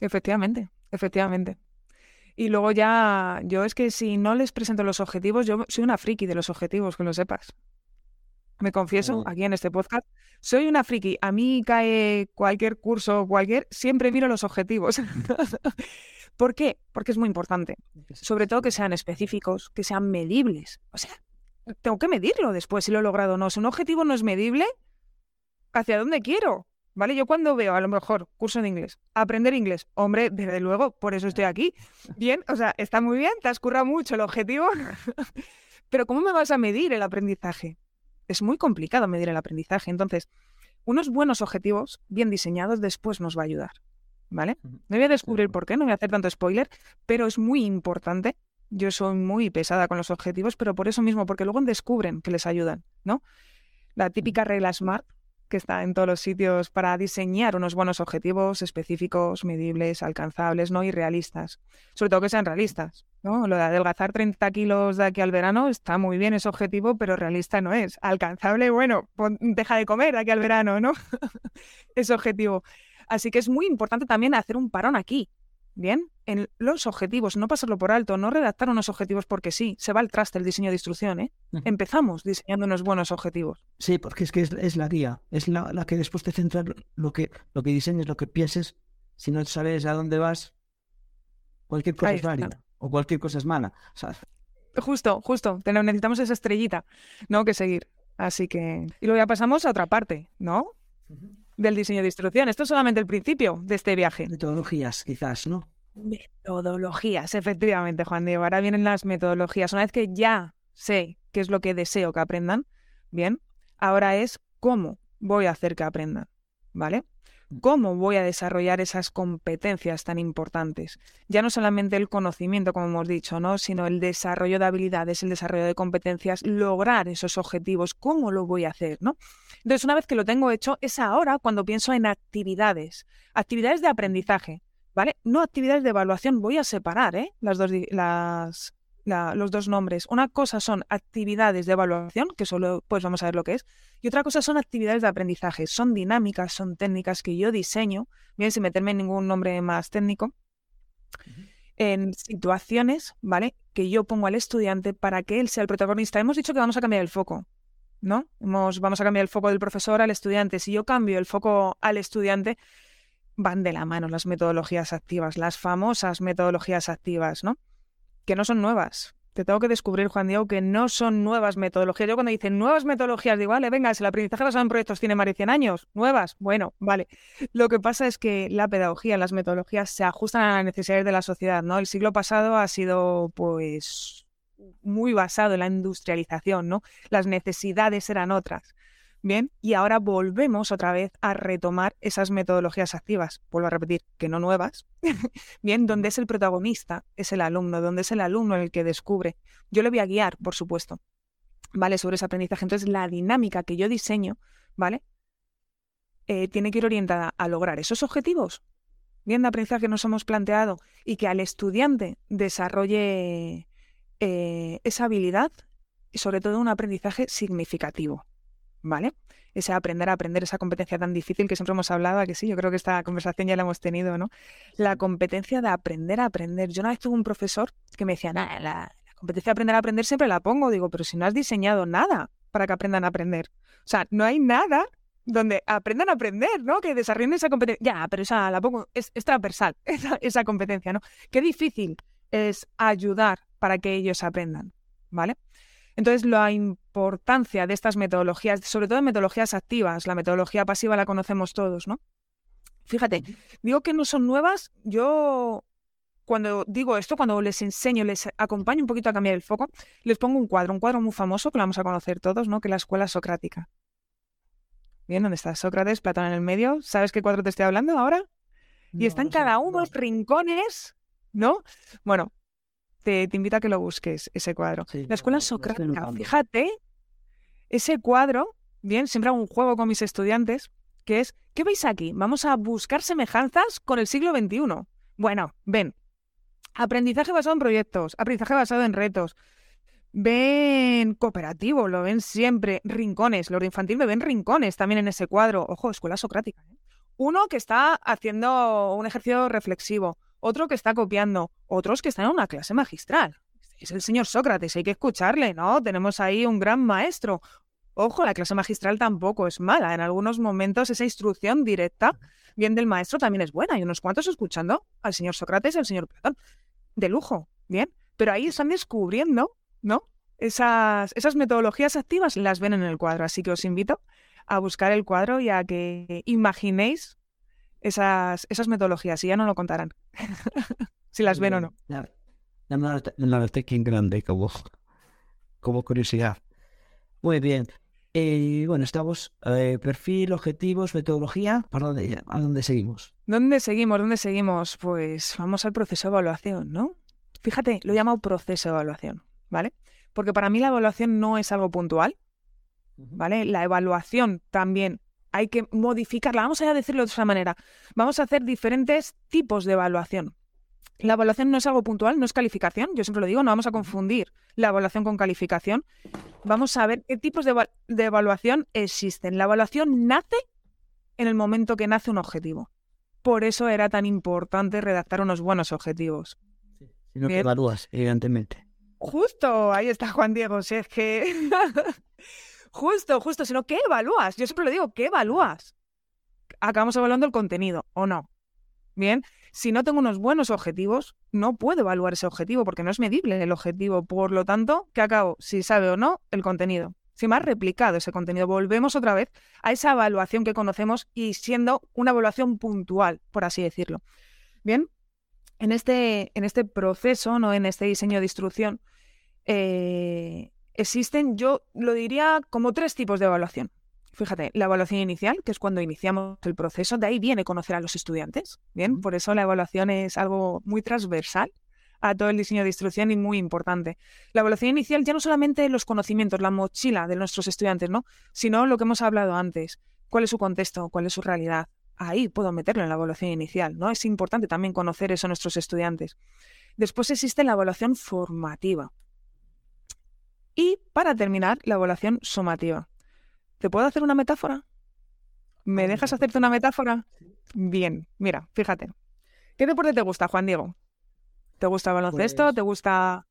Efectivamente, efectivamente. Y luego ya, yo es que si no les presento los objetivos, yo soy una friki de los objetivos, que lo sepas. Me confieso aquí en este podcast, soy una friki. A mí cae cualquier curso, cualquier, siempre miro los objetivos. ¿Por qué? Porque es muy importante. Sobre todo que sean específicos, que sean medibles. O sea, tengo que medirlo después si lo he logrado o no. Si un objetivo no es medible, ¿hacia dónde quiero? ¿Vale? Yo cuando veo, a lo mejor, curso de inglés, aprender inglés, hombre, desde luego, por eso estoy aquí. Bien, o sea, está muy bien, te has currado mucho el objetivo, pero ¿cómo me vas a medir el aprendizaje? Es muy complicado medir el aprendizaje. Entonces, unos buenos objetivos, bien diseñados, después nos va a ayudar. ¿Vale? No voy a descubrir por qué, no voy a hacer tanto spoiler, pero es muy importante. Yo soy muy pesada con los objetivos, pero por eso mismo, porque luego descubren que les ayudan, ¿no? La típica regla SMART, que está en todos los sitios para diseñar unos buenos objetivos específicos, medibles, alcanzables, no irrealistas. Sobre todo que sean realistas. ¿no? Lo de adelgazar 30 kilos de aquí al verano está muy bien ese objetivo, pero realista no es. Alcanzable, bueno, deja de comer de aquí al verano, ¿no? ese objetivo. Así que es muy importante también hacer un parón aquí. Bien, en los objetivos, no pasarlo por alto, no redactar unos objetivos porque sí, se va al traste el diseño de instrucción, ¿eh? Empezamos diseñando unos buenos objetivos. Sí, porque es que es, la guía, es la, que después te centra lo que, lo que diseñes, lo que pienses. Si no sabes a dónde vas, cualquier cosa es válida o cualquier cosa es mala. Justo, justo, necesitamos esa estrellita, ¿no? Que seguir. Así que. Y luego ya pasamos a otra parte, ¿no? Del diseño de instrucción. Esto es solamente el principio de este viaje. Metodologías, quizás, ¿no? Metodologías, efectivamente, Juan Diego. Ahora vienen las metodologías. Una vez que ya sé qué es lo que deseo que aprendan, bien, ahora es cómo voy a hacer que aprendan, ¿vale? ¿Cómo voy a desarrollar esas competencias tan importantes? Ya no solamente el conocimiento, como hemos dicho, ¿no? sino el desarrollo de habilidades, el desarrollo de competencias, lograr esos objetivos, ¿cómo lo voy a hacer? ¿no? Entonces, una vez que lo tengo hecho, es ahora cuando pienso en actividades, actividades de aprendizaje, ¿vale? No actividades de evaluación, voy a separar ¿eh? las, dos, las, los dos nombres. Una cosa son actividades de evaluación, que solo pues vamos a ver lo que es, y otra cosa son actividades de aprendizaje. Son dinámicas, son técnicas que yo diseño, bien sin meterme en ningún nombre más técnico. en situaciones, ¿vale? Que yo pongo al estudiante para que él sea el protagonista. Hemos dicho que vamos a cambiar el foco, ¿no? Hemos, vamos a cambiar el foco del profesor al estudiante. Si yo cambio el foco al estudiante, van de la mano las metodologías activas, las famosas metodologías activas, ¿no? Que no son nuevas, te tengo que descubrir, Juan Diego, que no son nuevas metodologías. Yo cuando dicen nuevas metodologías, digo, vale, venga, si el aprendizaje basado en proyectos tiene más de 100 años, nuevas, bueno, vale. Lo que pasa es que la pedagogía, las metodologías se ajustan a las necesidades de la sociedad, ¿no? El siglo pasado ha sido, pues, muy basado en la industrialización, ¿no? Las necesidades eran otras. Bien, y ahora volvemos otra vez a retomar esas metodologías activas. Vuelvo a repetir, que no nuevas. Bien, donde es el protagonista, es el alumno, donde es el alumno el que descubre. Yo le voy a guiar, por supuesto, ¿vale? Sobre ese aprendizaje. Entonces, la dinámica que yo diseño, ¿vale? Eh, tiene que ir orientada a lograr esos objetivos, bien de aprendizaje que nos hemos planteado, y que al estudiante desarrolle eh, esa habilidad y sobre todo un aprendizaje significativo. ¿Vale? Ese aprender a aprender, esa competencia tan difícil que siempre hemos hablado, que sí, yo creo que esta conversación ya la hemos tenido, ¿no? La competencia de aprender a aprender. Yo una vez tuve un profesor que me decía, nada, la, competencia de aprender a aprender siempre la pongo. Digo, pero si no has diseñado nada para que aprendan a aprender. O sea, no hay nada donde aprendan a aprender, ¿no? Que desarrollen esa competencia. Ya, pero esa la pongo, es, transversal, esa, esa competencia, ¿no? Qué difícil es ayudar para que ellos aprendan, ¿vale? Entonces, la importancia de estas metodologías, sobre todo en metodologías activas, la metodología pasiva la conocemos todos, ¿no? Fíjate, digo que no son nuevas, yo cuando digo esto, cuando les enseño, les acompaño un poquito a cambiar el foco, les pongo un cuadro, un cuadro muy famoso que lo vamos a conocer todos, ¿no? Que es la escuela socrática. Bien, ¿dónde está Sócrates? Platón en el medio. ¿Sabes qué cuadro te estoy hablando ahora? y están cada uno rincones, ¿no? Bueno, te, invito a que lo busques, ese cuadro. la escuela socrática, fíjate, ese cuadro, bien, siempre hago un juego con mis estudiantes, que es, ¿qué veis aquí? Vamos a buscar semejanzas con el siglo XXI. Bueno, ven, aprendizaje basado en proyectos, aprendizaje basado en retos, ven cooperativo, lo ven siempre, rincones, los de infantil me ven rincones también en ese cuadro. Ojo, escuela socrática. ¿eh? Uno que está haciendo un ejercicio reflexivo, otro que está copiando, otros que están en una clase magistral. Es el señor Sócrates, hay que escucharle, ¿no? Tenemos ahí un gran maestro. Ojo, la clase magistral tampoco es mala. En algunos momentos esa instrucción directa, bien del maestro, también es buena. Hay unos cuantos escuchando al señor Sócrates y al señor Platón. De lujo, bien. Pero ahí están descubriendo, ¿no? Esas, esas metodologías activas las ven en el cuadro. Así que os invito a buscar el cuadro y a que imaginéis esas, esas metodologías y ya no lo contarán. si las ven o no. La, la, grande como, como curiosidad. Muy bien. Eh, bueno, estamos eh, perfil, objetivos, metodología. ¿Para dónde, ¿A dónde seguimos? ¿Dónde seguimos? ¿Dónde seguimos? Pues vamos al proceso de evaluación, ¿no? Fíjate, lo llamo proceso de evaluación, ¿vale? Porque para mí la evaluación no es algo puntual, ¿vale? La evaluación también hay que modificarla. Vamos a decirlo de otra manera. Vamos a hacer diferentes tipos de evaluación. La evaluación no es algo puntual, no es calificación. Yo siempre lo digo, no vamos a confundir la evaluación con calificación. Vamos a ver qué tipos de, evaluación existen. La evaluación nace en el momento que nace un objetivo. Por eso era tan importante redactar unos buenos objetivos. si no te evalúas, evidentemente. Justo, ahí está Juan Diego. Si es que Justo, justo, sino ¿qué evalúas? Yo siempre lo digo, ¿qué evalúas? Acabamos evaluando el contenido, ¿o no? Bien, si no tengo unos buenos objetivos, no puedo evaluar ese objetivo porque no es medible el objetivo. Por lo tanto, ¿qué acabo? Si sabe o no el contenido. Si me ha replicado ese contenido, volvemos otra vez a esa evaluación que conocemos y siendo una evaluación puntual, por así decirlo. Bien, en este, en este proceso, ¿no? en este diseño de instrucción, eh, existen, yo lo diría, como tres tipos de evaluación. Fíjate, la evaluación inicial, que es cuando iniciamos el proceso, de ahí viene conocer a los estudiantes. Bien, por eso la evaluación es algo muy transversal a todo el diseño de instrucción y muy importante. La evaluación inicial ya no solamente los conocimientos, la mochila de nuestros estudiantes, ¿no? Sino lo que hemos hablado antes. ¿Cuál es su contexto? ¿Cuál es su realidad? Ahí puedo meterlo en la evaluación inicial, ¿no? Es importante también conocer eso a nuestros estudiantes. Después existe la evaluación formativa. Y para terminar, la evaluación sumativa. ¿Te puedo hacer una metáfora? ¿Me dejas hacerte una metáfora? Bien, mira, fíjate. ¿Qué deporte te gusta, Juan Diego? ¿Te gusta el baloncesto? Pues- ¿Te gusta...?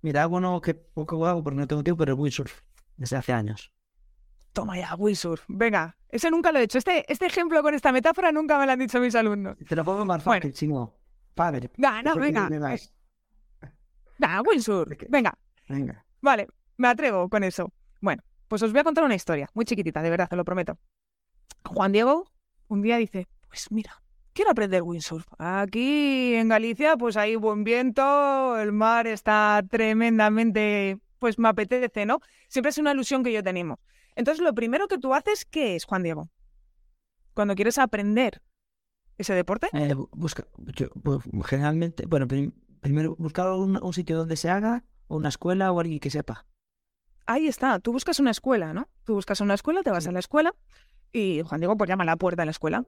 Mira, uno que poco hago porque no tengo tiempo, pero el windsurf desde hace años. Toma ya, windsurf. Venga, ese nunca lo he hecho. Este, este ejemplo con esta metáfora nunca me lo han dicho mis alumnos. Te lo pongo más Bueno. fácil, si no. Padre. Nah, no, venga. vais. Nah, windsurf. Venga, Venga. Vale, me atrevo con eso. Bueno, pues os voy a contar una historia, muy chiquitita, de verdad, te lo prometo. Juan Diego un día dice, pues mira, quiero aprender windsurf. Aquí en Galicia, pues hay buen viento, el mar está tremendamente, pues me apetece, ¿no? Siempre es una ilusión que yo tenemos. Entonces, lo primero que tú haces, ¿qué es, Juan Diego? Cuando quieres aprender ese deporte, Eh, bu- busca, yo, pues, generalmente, bueno, prim- primero buscar un sitio donde se haga, o una escuela o alguien que sepa. ahí está, tú buscas una escuela, ¿no? Tú buscas una escuela, te vas a la escuela y Juan Diego pues llama a la puerta de la escuela.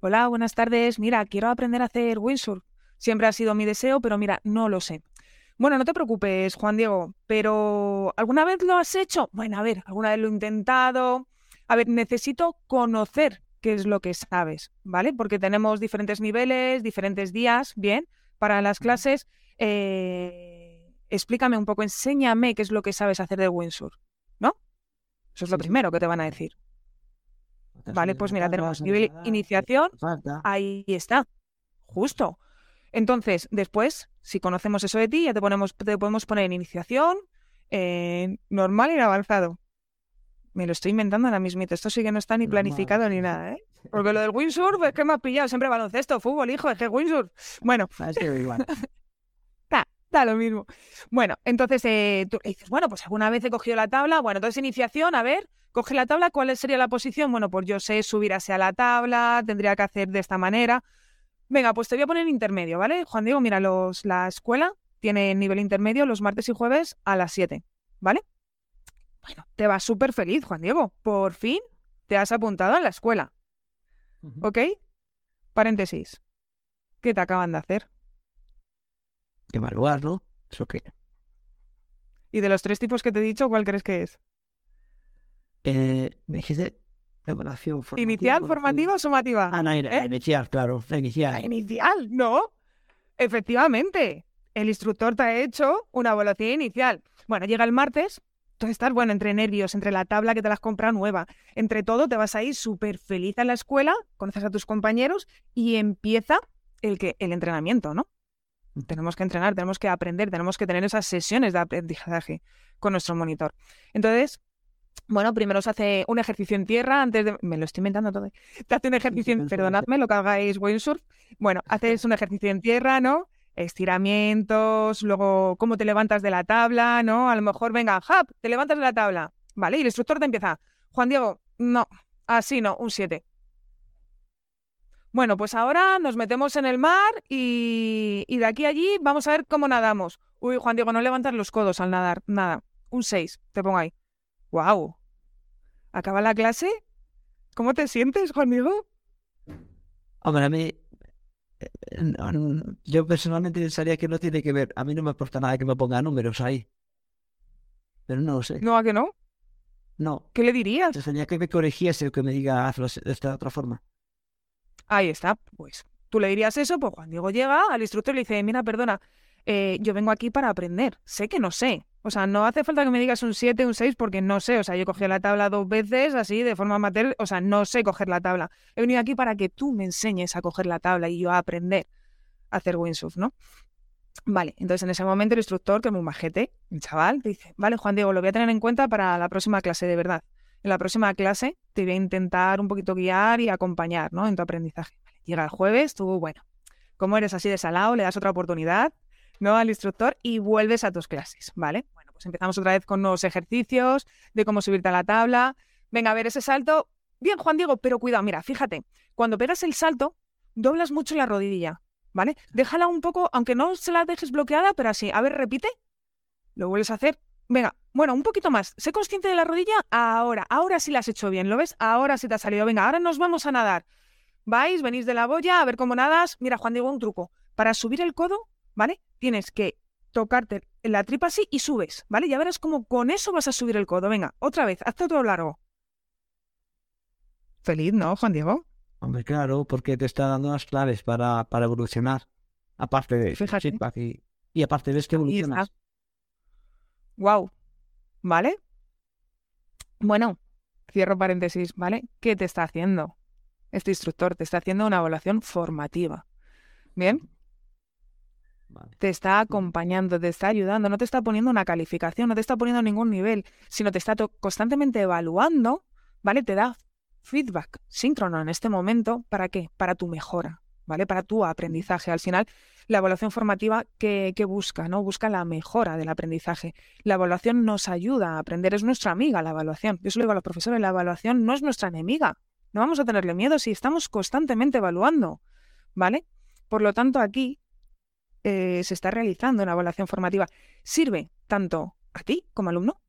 Hola, buenas tardes. Mira, quiero aprender a hacer windsurf. Siempre ha sido mi deseo, pero mira, no lo sé. Bueno, no te preocupes, Juan Diego, pero ¿alguna vez lo has hecho? Bueno, a ver, alguna vez lo he intentado. A ver, necesito conocer qué es lo que sabes, ¿vale? Porque tenemos diferentes niveles, diferentes días, ¿bien? Para las clases. Eh, explícame un poco, enséñame qué es lo que sabes hacer de windsurf, ¿no? Eso es lo primero que te van a decir. Vale, pues mira, tenemos nivel iniciación. Ahí está. Justo. Entonces, después, si conocemos eso de ti, ya te, ponemos, te podemos poner en iniciación, en normal y en avanzado. Me lo estoy inventando ahora mismo. Esto sí que no está ni Normal, planificado ni nada, ¿eh? Porque lo del windsurf es que me ha pillado siempre baloncesto, fútbol, hijo, es que windsurf. Bueno, igual. lo mismo. Bueno, entonces eh, tú dices, bueno, pues alguna vez he cogido la tabla. Bueno, entonces iniciación, a ver, coge la tabla, ¿cuál sería la posición? Bueno, pues yo sé subir hacia la tabla, tendría que hacer de esta manera. Venga, pues te voy a poner intermedio, ¿vale? Juan Diego, mira, los, la escuela tiene nivel intermedio los martes y jueves a las 7, ¿vale? Bueno, te vas súper feliz, Juan Diego. Por fin te has apuntado a la escuela. ¿ok? Paréntesis. ¿Qué te acaban de hacer? Evaluar, ¿no? Eso que. Y de los tres tipos que te he dicho, ¿cuál crees que es? Eh, me dijiste evaluación formativa. ¿Inicial, formativa o sumativa? Ah, no, ¿Eh? inicial, claro. La La inicial. inicial, ¿no? Efectivamente. El instructor te ha hecho una evaluación inicial. Bueno, llega el martes, tú estás, bueno, entre nervios, entre la tabla que te la has comprado nueva, entre todo, te vas a ir súper feliz a la escuela, conoces a tus compañeros y empieza el, que, el entrenamiento, ¿no? Tenemos que entrenar, tenemos que aprender, tenemos que tener esas sesiones de aprendizaje con nuestro monitor. Entonces, bueno, primero se hace un ejercicio en tierra antes de... Me lo estoy inventando todo. ¿eh? Te hace un ejercicio, en... perdonadme lo que hagáis windsurf. Bueno, haces un ejercicio en tierra, ¿no? Estiramientos, luego cómo te levantas de la tabla, ¿no? A lo mejor, venga, hap, te levantas de la tabla. Vale, y el instructor te empieza. Juan Diego, no, así no, un 7. Bueno, pues ahora nos metemos en el mar y, y de aquí a allí vamos a ver cómo nadamos. Uy, Juan Diego, no levantas los codos al nadar, nada. Un 6, te pongo ahí. ¡Wow! ¿Acaba la clase? ¿Cómo te sientes, Juan Diego? Hombre, a mí. eh, no, no, yo personalmente pensaría que no tiene que ver. A mí no me importa nada que me ponga números ahí. Pero no lo sé. ¿No, a que no? No. ¿Qué le dirías? Tendría que me corrigiese o que me diga hazlo de esta otra forma. Ahí está, pues tú le dirías eso, pues Juan Diego llega al instructor y le dice, mira, perdona, eh, yo vengo aquí para aprender, sé que no sé. O sea, no hace falta que me digas un 7, un 6, porque no sé. O sea, yo cogí la tabla dos veces, así, de forma amateur, o sea, no sé coger la tabla. He venido aquí para que tú me enseñes a coger la tabla y yo a aprender a hacer windsurf, ¿no? Vale, entonces en ese momento el instructor, que es muy majete, el chaval, dice, vale, Juan Diego, lo voy a tener en cuenta para la próxima clase, de verdad. En la próxima clase te voy a intentar un poquito guiar y acompañar, ¿no? En tu aprendizaje. Llega el jueves, tú, bueno, como eres así de salado, le das otra oportunidad, ¿no? Al instructor y vuelves a tus clases, ¿vale? Bueno, pues empezamos otra vez con nuevos ejercicios de cómo subirte a la tabla. Venga, a ver ese salto. Bien, Juan Diego, pero cuidado, mira, fíjate, cuando pegas el salto, doblas mucho la rodilla, ¿vale? Déjala un poco, aunque no se la dejes bloqueada, pero así. A ver, repite. Lo vuelves a hacer. Venga, bueno, un poquito más. Sé consciente de la rodilla ahora. Ahora sí la has hecho bien, ¿lo ves? Ahora sí te ha salido. Venga, ahora nos vamos a nadar. Vais, venís de la boya, a ver cómo nadas. Mira, Juan Diego, un truco. Para subir el codo, ¿vale? Tienes que tocarte la tripa así y subes, ¿vale? Ya verás cómo con eso vas a subir el codo. Venga, otra vez, hazte otro largo. Feliz, ¿no, Juan Diego? Hombre, claro, porque te está dando las claves para, para evolucionar. Aparte de Fíjate. y aparte ves que evolucionas. Wow. ¿Vale? Bueno, cierro paréntesis, ¿vale? ¿Qué te está haciendo este instructor? Te está haciendo una evaluación formativa. ¿Bien? Vale. Te está acompañando, te está ayudando, no te está poniendo una calificación, no te está poniendo ningún nivel, sino te está constantemente evaluando, ¿vale? Te da feedback síncrono en este momento, ¿para qué? Para tu mejora, ¿vale? Para tu aprendizaje. Al final, la evaluación formativa, ¿qué, qué busca? ¿no? Busca la mejora del aprendizaje. La evaluación nos ayuda a aprender, es nuestra amiga la evaluación. Yo se lo digo a los profesores, la evaluación no es nuestra enemiga. No vamos a tenerle miedo si estamos constantemente evaluando, ¿vale? Por lo tanto, aquí eh, se está realizando una evaluación formativa. Sirve tanto a ti como alumno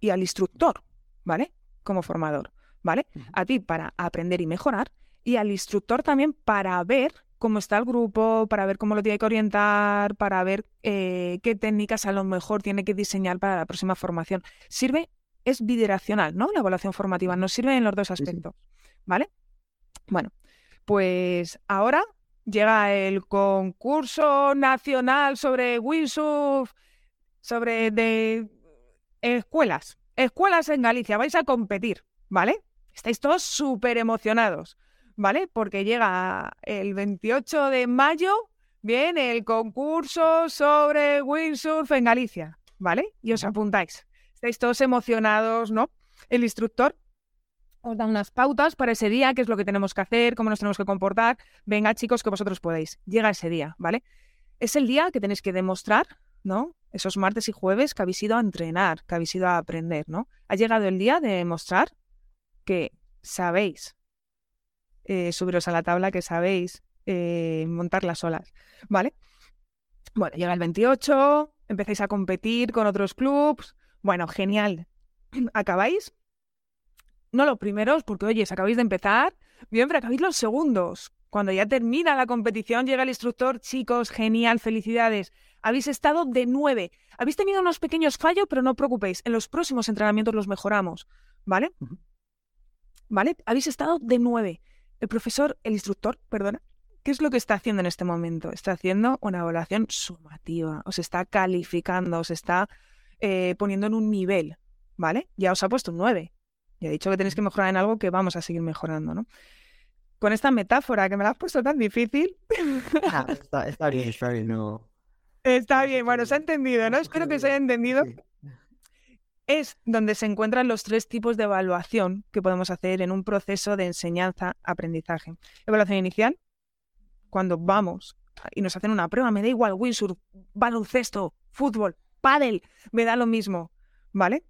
y al instructor, ¿vale? Como formador, ¿vale? A ti para aprender y mejorar y al instructor también para ver cómo está el grupo, para ver cómo lo tiene que orientar, para ver eh, qué técnicas a lo mejor tiene que diseñar para la próxima formación. Sirve, es bidireccional, ¿no? La evaluación formativa nos sirve en los dos aspectos, ¿vale? Bueno, pues ahora llega el concurso nacional sobre windsurf, sobre de escuelas, escuelas en Galicia, vais a competir, ¿vale? Estáis todos súper emocionados, ¿vale? Porque llega el 28 de mayo, viene el concurso sobre windsurf en Galicia, ¿vale? Y os apuntáis. Estáis todos emocionados, ¿no? El instructor os da unas pautas para ese día, qué es lo que tenemos que hacer, cómo nos tenemos que comportar. Venga, chicos, que vosotros podéis. Llega ese día, ¿vale? Es el día que tenéis que demostrar, ¿no? Esos martes y jueves que habéis ido a entrenar, que habéis ido a aprender, ¿no? Ha llegado el día de demostrar que sabéis eh, subiros a la tabla, que sabéis eh, montar las olas, ¿vale? Bueno, llega el 28, empezáis a competir con otros clubs. Bueno, genial. Acabáis no los primeros, porque oye, acabáis de empezar, bien, pero acabáis los segundos. Cuando ya termina la competición, llega el instructor, chicos, genial, felicidades. Habéis estado de nueve. Habéis tenido unos pequeños fallos, pero no os preocupéis. En los próximos entrenamientos los mejoramos, ¿vale? ¿Vale? Habéis estado de nueve. El profesor, el instructor, perdona, ¿qué es lo que está haciendo en este momento? Está haciendo una evaluación sumativa. Os está calificando, os está eh, poniendo en un nivel, ¿vale? Ya os ha puesto un nueve. Ya he dicho que tenéis que mejorar en algo que vamos a seguir mejorando, ¿no? Con esta metáfora que me la has puesto tan difícil, Ah, está, está bien, está bien, no. está bien, bueno, se ha entendido, ¿no? Espero que se haya entendido. Sí. Es donde se encuentran los tres tipos de evaluación que podemos hacer en un proceso de enseñanza-aprendizaje. Evaluación inicial, cuando vamos y nos hacen una prueba, me da igual, windsurf, baloncesto, fútbol, pádel, me da lo mismo, ¿vale?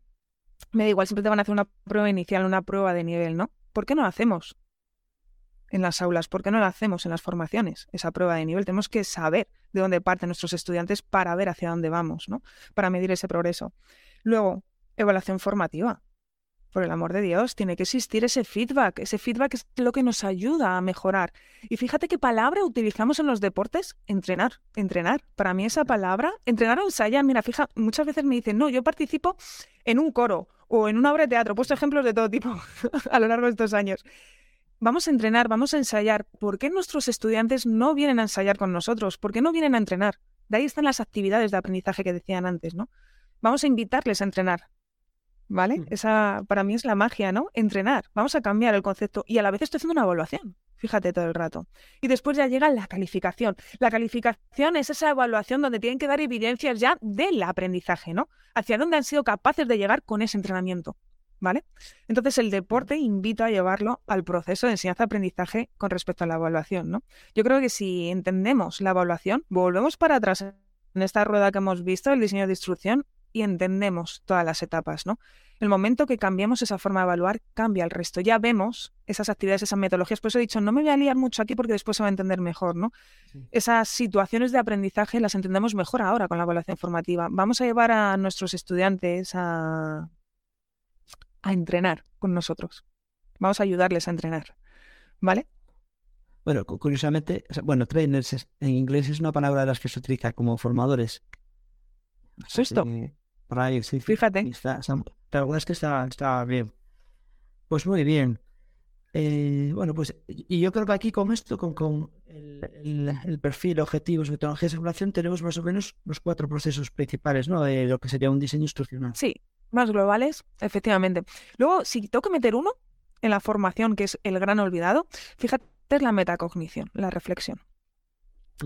Me da igual, siempre te van a hacer una prueba inicial, una prueba de nivel, ¿no? ¿Por qué no la hacemos en las aulas? ¿Por qué no la hacemos en las formaciones, esa prueba de nivel? Tenemos que saber de dónde parten nuestros estudiantes para ver hacia dónde vamos, ¿no? Para medir ese progreso. Luego, evaluación formativa. Por el amor de Dios, tiene que existir ese feedback. Ese feedback es lo que nos ayuda a mejorar. Y fíjate qué palabra utilizamos en los deportes. Entrenar, entrenar. Para mí esa palabra, entrenar o ensayar. Mira, fija, muchas veces me dicen, no, yo participo en un coro o en una obra de teatro. He puesto ejemplos de todo tipo a lo largo de estos años. Vamos a entrenar, vamos a ensayar. ¿Por qué nuestros estudiantes no vienen a ensayar con nosotros? ¿Por qué no vienen a entrenar? De ahí están las actividades de aprendizaje que decían antes, ¿no? Vamos a invitarles a entrenar. ¿Vale? Mm. Esa para mí es la magia, ¿no? Entrenar. Vamos a cambiar el concepto y a la vez estoy haciendo una evaluación. Fíjate todo el rato. Y después ya llega la calificación. La calificación es esa evaluación donde tienen que dar evidencias ya del aprendizaje, ¿no? Hacia dónde han sido capaces de llegar con ese entrenamiento. ¿Vale? Entonces el deporte invita a llevarlo al proceso de enseñanza-aprendizaje con respecto a la evaluación, ¿no? Yo creo que si entendemos la evaluación, volvemos para atrás en esta rueda que hemos visto, el diseño de instrucción, y entendemos todas las etapas, ¿no? El momento que cambiamos esa forma de evaluar, cambia el resto. Ya vemos esas actividades, esas metodologías. Por eso he dicho, no me voy a liar mucho aquí porque después se va a entender mejor, ¿no? Sí. Esas situaciones de aprendizaje las entendemos mejor ahora con la evaluación formativa. Vamos a llevar a nuestros estudiantes a, a entrenar con nosotros. Vamos a ayudarles a entrenar, ¿vale? Bueno, cu- curiosamente, bueno, trainers en inglés es una palabra de las que se utiliza como formadores. O sea, Ahí, sí, Fíjate. está- está- la verdad es que está, está bien. Pues muy bien. eh, bueno, pues y yo creo que aquí con esto, con, con el, el, perfil, objetivos, metodologías de evaluación, tenemos más o menos los cuatro procesos principales, ¿no? De lo que sería un diseño instruccional. Sí, más globales, efectivamente. Luego, si tengo que meter uno en la formación, que es el gran olvidado, fíjate, es la metacognición, la reflexión.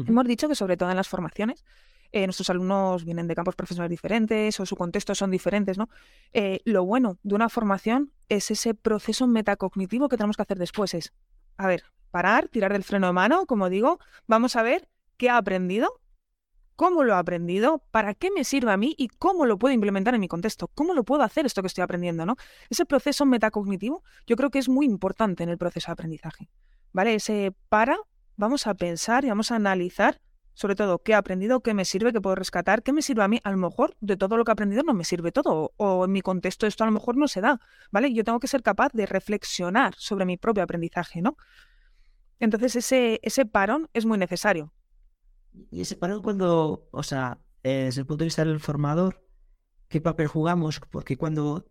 Hemos dicho que sobre todo en las formaciones, eh, nuestros alumnos vienen de campos profesionales diferentes o su contexto son diferentes, ¿no? Eh, lo bueno de una formación es ese proceso metacognitivo que tenemos que hacer después. Es, a ver, parar, tirar del freno de mano, como digo, vamos a ver qué ha aprendido, cómo lo ha aprendido, para qué me sirve a mí y cómo lo puedo implementar en mi contexto, cómo lo puedo hacer esto que estoy aprendiendo, ¿no? Ese proceso metacognitivo yo creo que es muy importante en el proceso de aprendizaje, ¿vale? Ese para, vamos a pensar y vamos a analizar sobre todo qué he aprendido, qué me sirve, qué puedo rescatar, qué me sirve a mí. A lo mejor de todo lo que he aprendido no me sirve todo, o en mi contexto esto a lo mejor no se da, ¿vale? Yo tengo que ser capaz de reflexionar sobre mi propio aprendizaje, ¿no? Entonces ese, ese parón es muy necesario. Y ese parón cuando, o sea, desde el punto de vista del formador, ¿qué papel jugamos? Porque cuando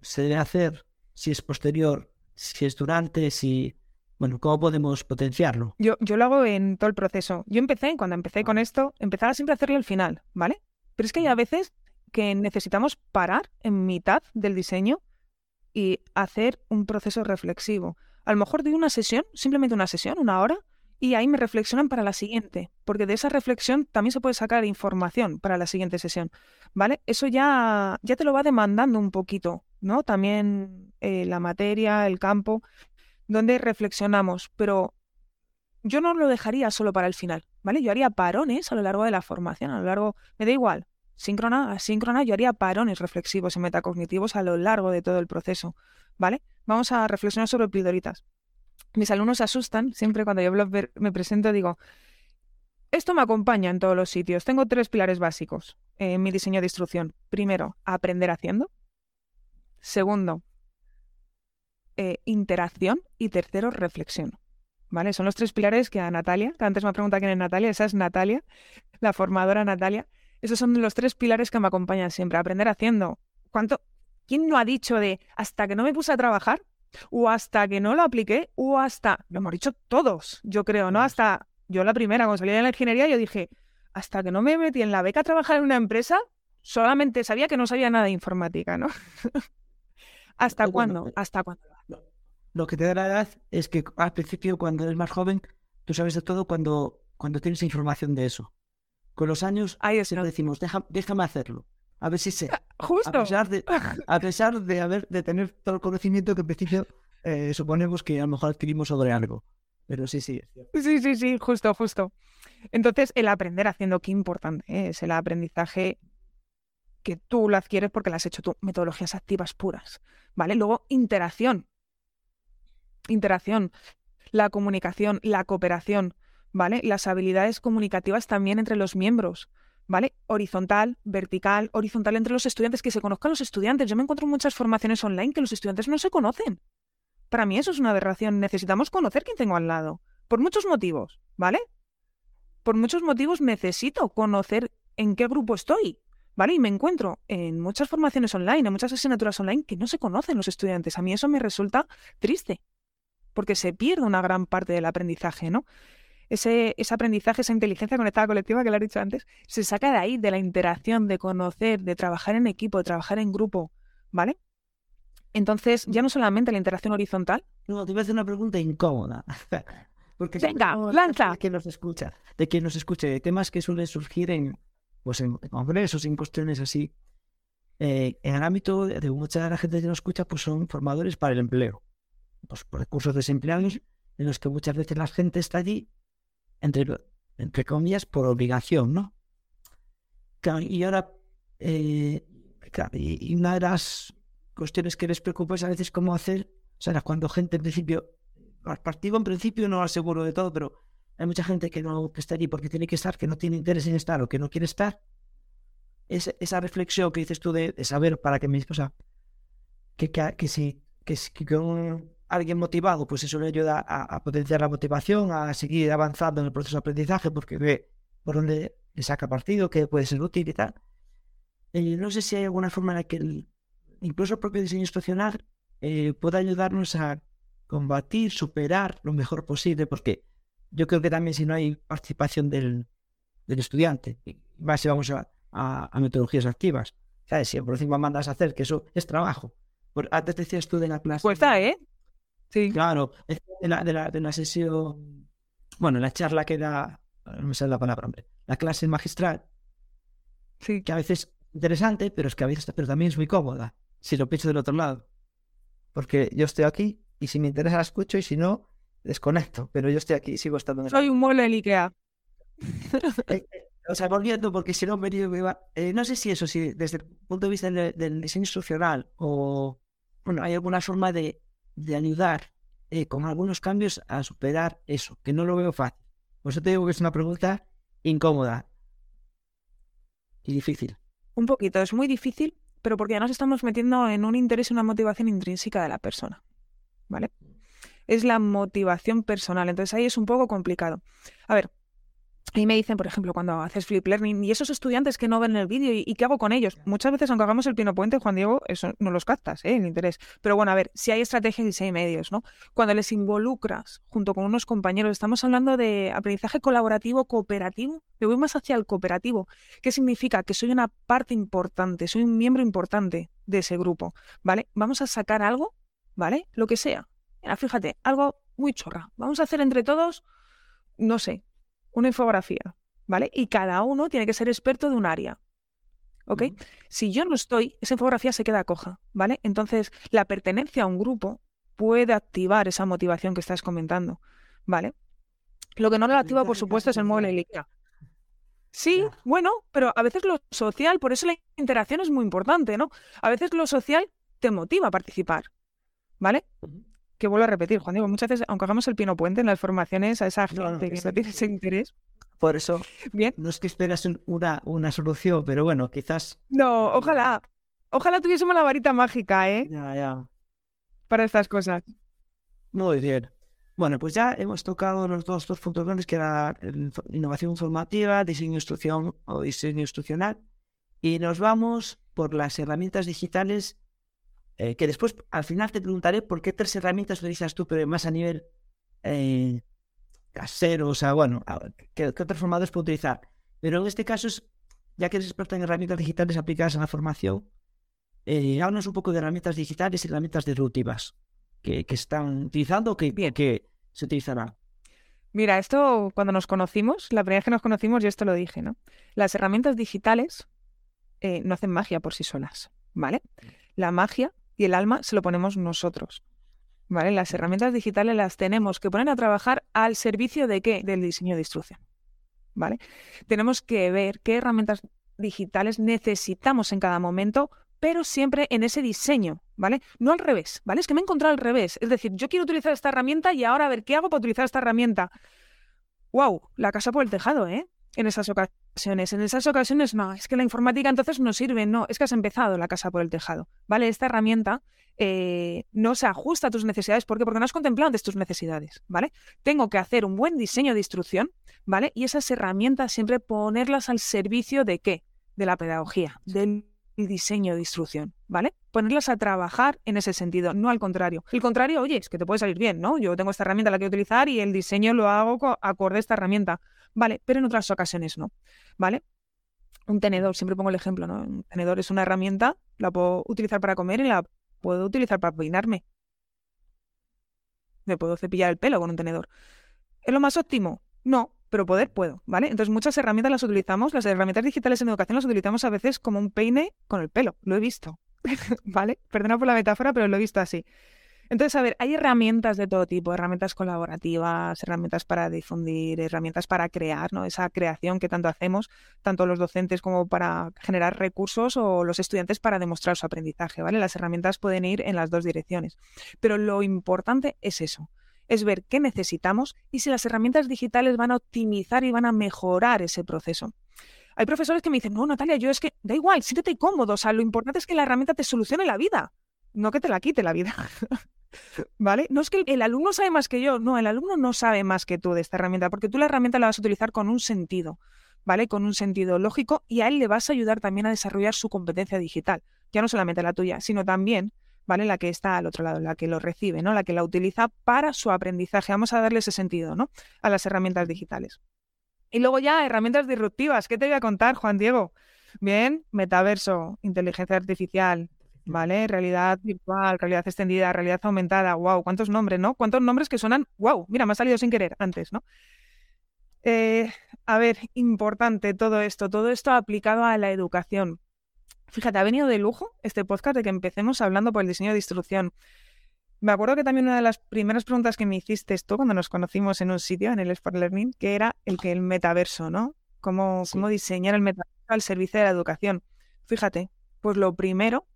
se debe hacer, si es posterior, si es durante, si bueno, ¿cómo podemos potenciarlo? Yo, yo lo hago en todo el proceso. Yo empecé, cuando empecé con esto, empezaba siempre a hacerlo al final, ¿vale? Pero es que hay a veces que necesitamos parar en mitad del diseño y hacer un proceso reflexivo. A lo mejor doy una sesión, simplemente una sesión, una hora, y ahí me reflexionan para la siguiente, porque de esa reflexión también se puede sacar información para la siguiente sesión, ¿vale? Eso ya, ya te lo va demandando un poquito, ¿no? También eh, la materia, el campo, donde reflexionamos, pero yo no lo dejaría solo para el final, ¿vale? Yo haría parones a lo largo de la formación, a lo largo, me da igual, síncrona, asíncrona, yo haría parones reflexivos y metacognitivos a lo largo de todo el proceso, ¿vale? Vamos a reflexionar sobre pildoritas. Mis alumnos se asustan, siempre cuando yo me presento digo, esto me acompaña en todos los sitios. Tengo tres pilares básicos en mi diseño de instrucción. Primero, aprender haciendo. Segundo, eh, interacción y tercero, reflexión. ¿Vale? Son los tres pilares que a Natalia, que antes me ha preguntado quién es Natalia, esa es Natalia, la formadora Natalia. Esos son los tres pilares que me acompañan siempre. Aprender haciendo. ¿Cuánto? ¿Quién no ha dicho de hasta que no me puse a trabajar? O hasta que no lo apliqué, o hasta, lo hemos dicho todos, yo creo, ¿no? Hasta, yo la primera, cuando salí de la ingeniería, yo dije, hasta que no me metí en la beca a trabajar en una empresa, solamente sabía que no sabía nada de informática, ¿no? ¿Hasta cuándo? ¿Hasta cuándo? lo que te da la edad es que al principio, cuando eres más joven, tú sabes de todo cuando, cuando tienes información de eso. Con los años, Ahí lo decimos, déjame hacerlo. A ver si sé. Justo. A pesar de, a pesar de, haber, de tener todo el conocimiento que en principio eh, suponemos que a lo mejor adquirimos sobre algo. Pero sí, sí. Sí, sí, sí, justo, justo. Entonces, el aprender haciendo, qué importante ¿eh? es el aprendizaje que tú lo adquieres porque lo has hecho tú. Metodologías activas puras. ¿Vale? Luego, interacción interacción, la comunicación, la cooperación, ¿vale? Las habilidades comunicativas también entre los miembros, ¿vale? Horizontal, vertical, horizontal entre los estudiantes, que se conozcan los estudiantes. Yo me encuentro en muchas formaciones online que los estudiantes no se conocen. Para mí eso es una aberración. Necesitamos conocer quién tengo al lado. Por muchos motivos, ¿vale? Por muchos motivos necesito conocer en qué grupo estoy, ¿vale? Y me encuentro en muchas formaciones online, en muchas asignaturas online que no se conocen los estudiantes. A mí eso me resulta triste porque se pierde una gran parte del aprendizaje, ¿no? Ese, ese aprendizaje, esa inteligencia conectada colectiva que le he dicho antes, se saca de ahí, de la interacción, de conocer, de trabajar en equipo, de trabajar en grupo, ¿vale? Entonces, ya no solamente la interacción horizontal. No, te voy a hacer una pregunta incómoda. Porque Venga, lanza. De quien nos escucha, de quien nos escuche, temas que suelen surgir en, pues en congresos, en cuestiones así. Eh, en el ámbito de mucha de la gente que nos escucha, pues son formadores para el empleo pues, por recursos desempleados en los que muchas veces la gente está allí, entre, entre comillas, por obligación, ¿no? y ahora, eh, y, una de las cuestiones que les preocupa es a veces cómo hacer, o sea, cuando gente en principio, partido en principio no aseguro de todo, pero hay mucha gente que no está allí porque tiene que estar, que no tiene interés en estar o que no quiere estar. Es, esa reflexión que dices tú de, saber para qué me... O sea, que, que, que si que, que, alguien motivado, pues eso le ayuda a, potenciar la motivación, a seguir avanzando en el proceso de aprendizaje, porque ve por dónde le saca partido, que puede ser útil y tal. Eh, no sé si hay alguna forma en la que incluso el propio diseño instruccional eh, pueda ayudarnos a, combatir, superar lo mejor posible, porque yo creo que también si no hay participación del, del estudiante, más si vamos a, a, metodologías activas, ¿sabes? Si por encima mandas a hacer, que eso es trabajo. Por, antes decías tú de la clase. Pues está, ¿eh? Sí. Claro, de la, de la, de la sesión, bueno, la charla que da, no me sale la palabra, hombre, la clase magistral, sí. que a veces es interesante, pero es que a veces pero también es muy cómoda, si lo pienso del otro lado. Porque yo estoy aquí y si me interesa la escucho y si no, desconecto, pero yo estoy aquí y sigo estando en. Soy un mueble del Ikea. Eh, eh, o sea, volviendo, porque si no me, iba... Eh, no sé si eso, si desde el punto de vista del, diseño instruccional o bueno, hay alguna forma de, de ayudar con algunos cambios a superar eso, que no lo veo fácil. Por eso te digo que es una pregunta incómoda y difícil. Un poquito, es muy difícil, pero porque ya nos estamos metiendo en un interés y una motivación intrínseca de la persona. ¿Vale? Es la motivación personal. Entonces ahí es un poco complicado. A ver, y me dicen, por ejemplo, cuando haces flip learning, y esos estudiantes que no ven el vídeo, ¿y, qué hago con ellos? Muchas veces, aunque hagamos el pino puente, Juan Diego, eso no los captas, ¿eh? El interés. Pero bueno, a ver, si hay estrategias y si hay medios, ¿no? Cuando les involucras junto con unos compañeros, estamos hablando de aprendizaje colaborativo, cooperativo. Me voy más hacia el cooperativo. ¿Qué significa? Que soy una parte importante, soy un miembro importante de ese grupo, ¿vale? Vamos a sacar algo, ¿vale? Lo que sea. Fíjate, algo muy chorra. Vamos a hacer entre todos, no sé, una infografía, ¿vale? Y cada uno tiene que ser experto de un área. ¿Ok? Si yo no estoy, esa infografía se queda coja, ¿vale? Entonces, la pertenencia a un grupo puede activar esa motivación que estás comentando, ¿vale? Lo que no lo activa, por supuesto, es el mueble IKEA. Sí, bueno, pero a veces lo social, por eso la interacción es muy importante, ¿no? A veces lo social te motiva a participar, ¿vale? Que vuelvo a repetir, Juan Diego, muchas veces, aunque hagamos el pino puente en las formaciones a esa gente que no tiene ese interés. Por eso, Bien. no es que esperas una, una solución, pero bueno, quizás. No, ojalá. Ojalá tuviésemos la varita mágica, ¿eh? Ya, ya. Para estas cosas. Muy bien. Bueno, pues ya hemos tocado los dos, dos puntos grandes, que era innovación formativa, diseño instrucción o diseño instruccional. Y nos vamos por las herramientas digitales eh, que después al final te preguntaré por qué tres herramientas utilizas tú, pero más a nivel eh, casero, o sea, bueno, ¿qué, qué otros formatos puedo utilizar? Pero en este caso, es, ya que eres experta en herramientas digitales aplicadas a la formación, eh, háblanos un poco de herramientas digitales y herramientas disruptivas que, que están utilizando o que, que se utilizarán. Mira, esto cuando nos conocimos, la primera vez que nos conocimos, yo esto lo dije, ¿no? Las herramientas digitales eh, no hacen magia por sí solas, ¿vale? La magia y el alma se lo ponemos nosotros. ¿Vale? Las herramientas digitales las tenemos que poner a trabajar al servicio de qué? Del diseño de instrucción. ¿Vale? Tenemos que ver qué herramientas digitales necesitamos en cada momento, pero siempre en ese diseño, ¿vale? No al revés, ¿vale? Es que me he encontrado al revés. Es decir, yo quiero utilizar esta herramienta y ahora a ver qué hago para utilizar esta herramienta. ¡Wow! La casa por el tejado, ¿eh? En esas ocasiones. En esas ocasiones, no, es que la informática entonces no sirve, no, es que has empezado la casa por el tejado, ¿vale? Esta herramienta eh, no se ajusta a tus necesidades. ¿Por qué? Porque no has contemplado antes tus necesidades, ¿vale? Tengo que hacer un buen diseño de instrucción, ¿vale? Y esas herramientas siempre ponerlas al servicio de qué? De la pedagogía, del diseño de instrucción, ¿vale? Ponerlas a trabajar en ese sentido, no al contrario. El contrario, oye, es que te puede salir bien, ¿no? Yo tengo esta herramienta la que utilizar y el diseño lo hago acorde a esta herramienta. Vale, pero en otras ocasiones no, ¿vale? Un tenedor, siempre pongo el ejemplo, ¿no? Un tenedor es una herramienta, la puedo utilizar para comer y la puedo utilizar para peinarme. Me puedo cepillar el pelo con un tenedor. ¿Es lo más óptimo? No, pero poder puedo, ¿vale? Entonces muchas herramientas las utilizamos, las herramientas digitales en educación las utilizamos a veces como un peine con el pelo, lo he visto, ¿vale? Perdona por la metáfora, pero lo he visto así. Entonces, a ver, hay herramientas de todo tipo, herramientas colaborativas, herramientas para difundir, herramientas para crear, ¿no? Esa creación que tanto hacemos, tanto los docentes como para generar recursos o los estudiantes para demostrar su aprendizaje, ¿vale? Las herramientas pueden ir en las dos direcciones. Pero lo importante es eso, es ver qué necesitamos y si las herramientas digitales van a optimizar y van a mejorar ese proceso. Hay profesores que me dicen, no, Natalia, yo es que da igual, siéntete cómodo, o sea, lo importante es que la herramienta te solucione la vida, no que te la quite la vida. ¿Vale? No es que el alumno sabe más que yo, no, el alumno no sabe más que tú de esta herramienta, porque tú la herramienta la vas a utilizar con un sentido, ¿vale? Con un sentido lógico y a él le vas a ayudar también a desarrollar su competencia digital, ya no solamente la tuya, sino también, ¿vale? La que está al otro lado, la que lo recibe, ¿no? La que la utiliza para su aprendizaje. Vamos a darle ese sentido, ¿no? A las herramientas digitales. Y luego ya herramientas disruptivas. ¿Qué te voy a contar, Juan Diego? Bien, metaverso, inteligencia artificial, ¿vale? Realidad virtual, realidad extendida, realidad aumentada. Wow, cuántos nombres, ¿no? Cuántos nombres que suenan, wow, mira, me ha salido sin querer antes, ¿no? Eh, a ver, importante todo esto, todo esto aplicado a la educación. Fíjate, ha venido de lujo este podcast de que empecemos hablando por el diseño de instrucción. Me acuerdo que también una de las primeras preguntas que me hiciste tú cuando nos conocimos en un sitio, en el Sport Learning, que era el que el metaverso, ¿no? Cómo, cómo diseñar el metaverso al servicio de la educación. Fíjate, pues lo primero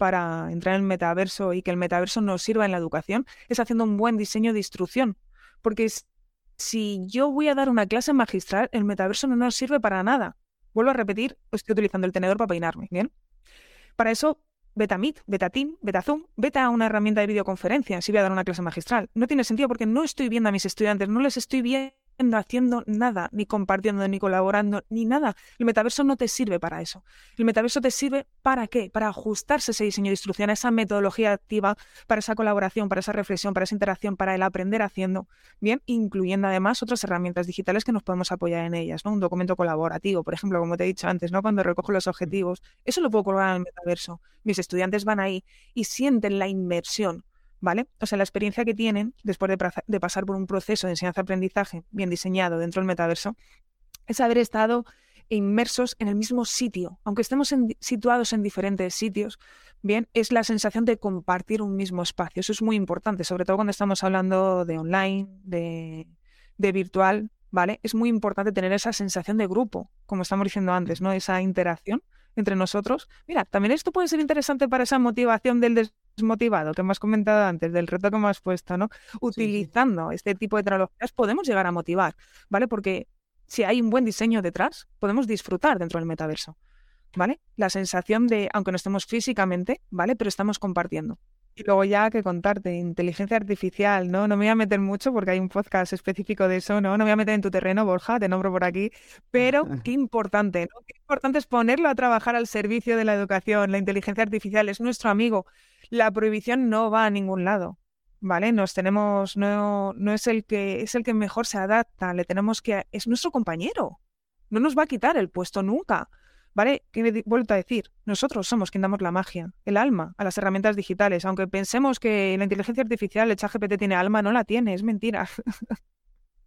para entrar en el metaverso y que el metaverso nos sirva en la educación es haciendo un buen diseño de instrucción. Porque si yo voy a dar una clase magistral, el metaverso no nos sirve para nada. Vuelvo a repetir, estoy utilizando el tenedor para peinarme, ¿bien? Para eso, Beta Meet, Beta Team, Beta Zoom, Beta una herramienta de videoconferencia si voy a dar una clase magistral. No tiene sentido porque no estoy viendo a mis estudiantes, no les estoy viendo haciendo nada, ni compartiendo, ni colaborando, ni nada. El metaverso no te sirve para eso. El metaverso te sirve para qué? Para ajustarse ese diseño de instrucción, a esa metodología activa, para esa colaboración, para esa reflexión, para esa interacción, para el aprender haciendo, bien, incluyendo además otras herramientas digitales que nos podemos apoyar en ellas, ¿no? Un documento colaborativo, por ejemplo, como te he dicho antes, ¿no? Cuando recojo los objetivos, eso lo puedo colgar en el metaverso. Mis estudiantes van ahí y sienten la inmersión ¿vale? O sea, la experiencia que tienen después de, pasar por un proceso de enseñanza-aprendizaje bien diseñado dentro del metaverso es haber estado inmersos en el mismo sitio, aunque estemos situados en diferentes sitios, bien, es la sensación de compartir un mismo espacio. Eso es muy importante, sobre todo cuando estamos hablando de online, de, de virtual, ¿vale? Es muy importante tener esa sensación de grupo, como estamos diciendo antes, ¿no? Esa interacción entre nosotros. Mira, también esto puede ser interesante para esa motivación del motivado que hemos comentado antes, del reto que hemos puesto, ¿no? Utilizando este tipo de tecnologías podemos llegar a motivar, ¿vale? Porque si hay un buen diseño detrás, podemos disfrutar dentro del metaverso, ¿vale? La sensación de, aunque no estemos físicamente, ¿vale? Pero estamos compartiendo. Y luego ya que contarte, inteligencia artificial, ¿no? No me voy a meter mucho porque hay un podcast específico de eso, ¿no? No me voy a meter en tu terreno, Borja, te nombro por aquí, pero qué importante, ¿no? Qué importante es ponerlo a trabajar al servicio de la educación. La inteligencia artificial es nuestro amigo. La prohibición no va a ningún lado, ¿vale? Nos tenemos, no, no es el que, es el que mejor se adapta, le tenemos que, es nuestro compañero. No nos va a quitar el puesto nunca. ¿Vale? Que vuelto a decir, nosotros somos quien damos la magia, el alma, a las herramientas digitales. Aunque pensemos que la inteligencia artificial, el ChatGPT tiene alma, no la tiene, es mentira.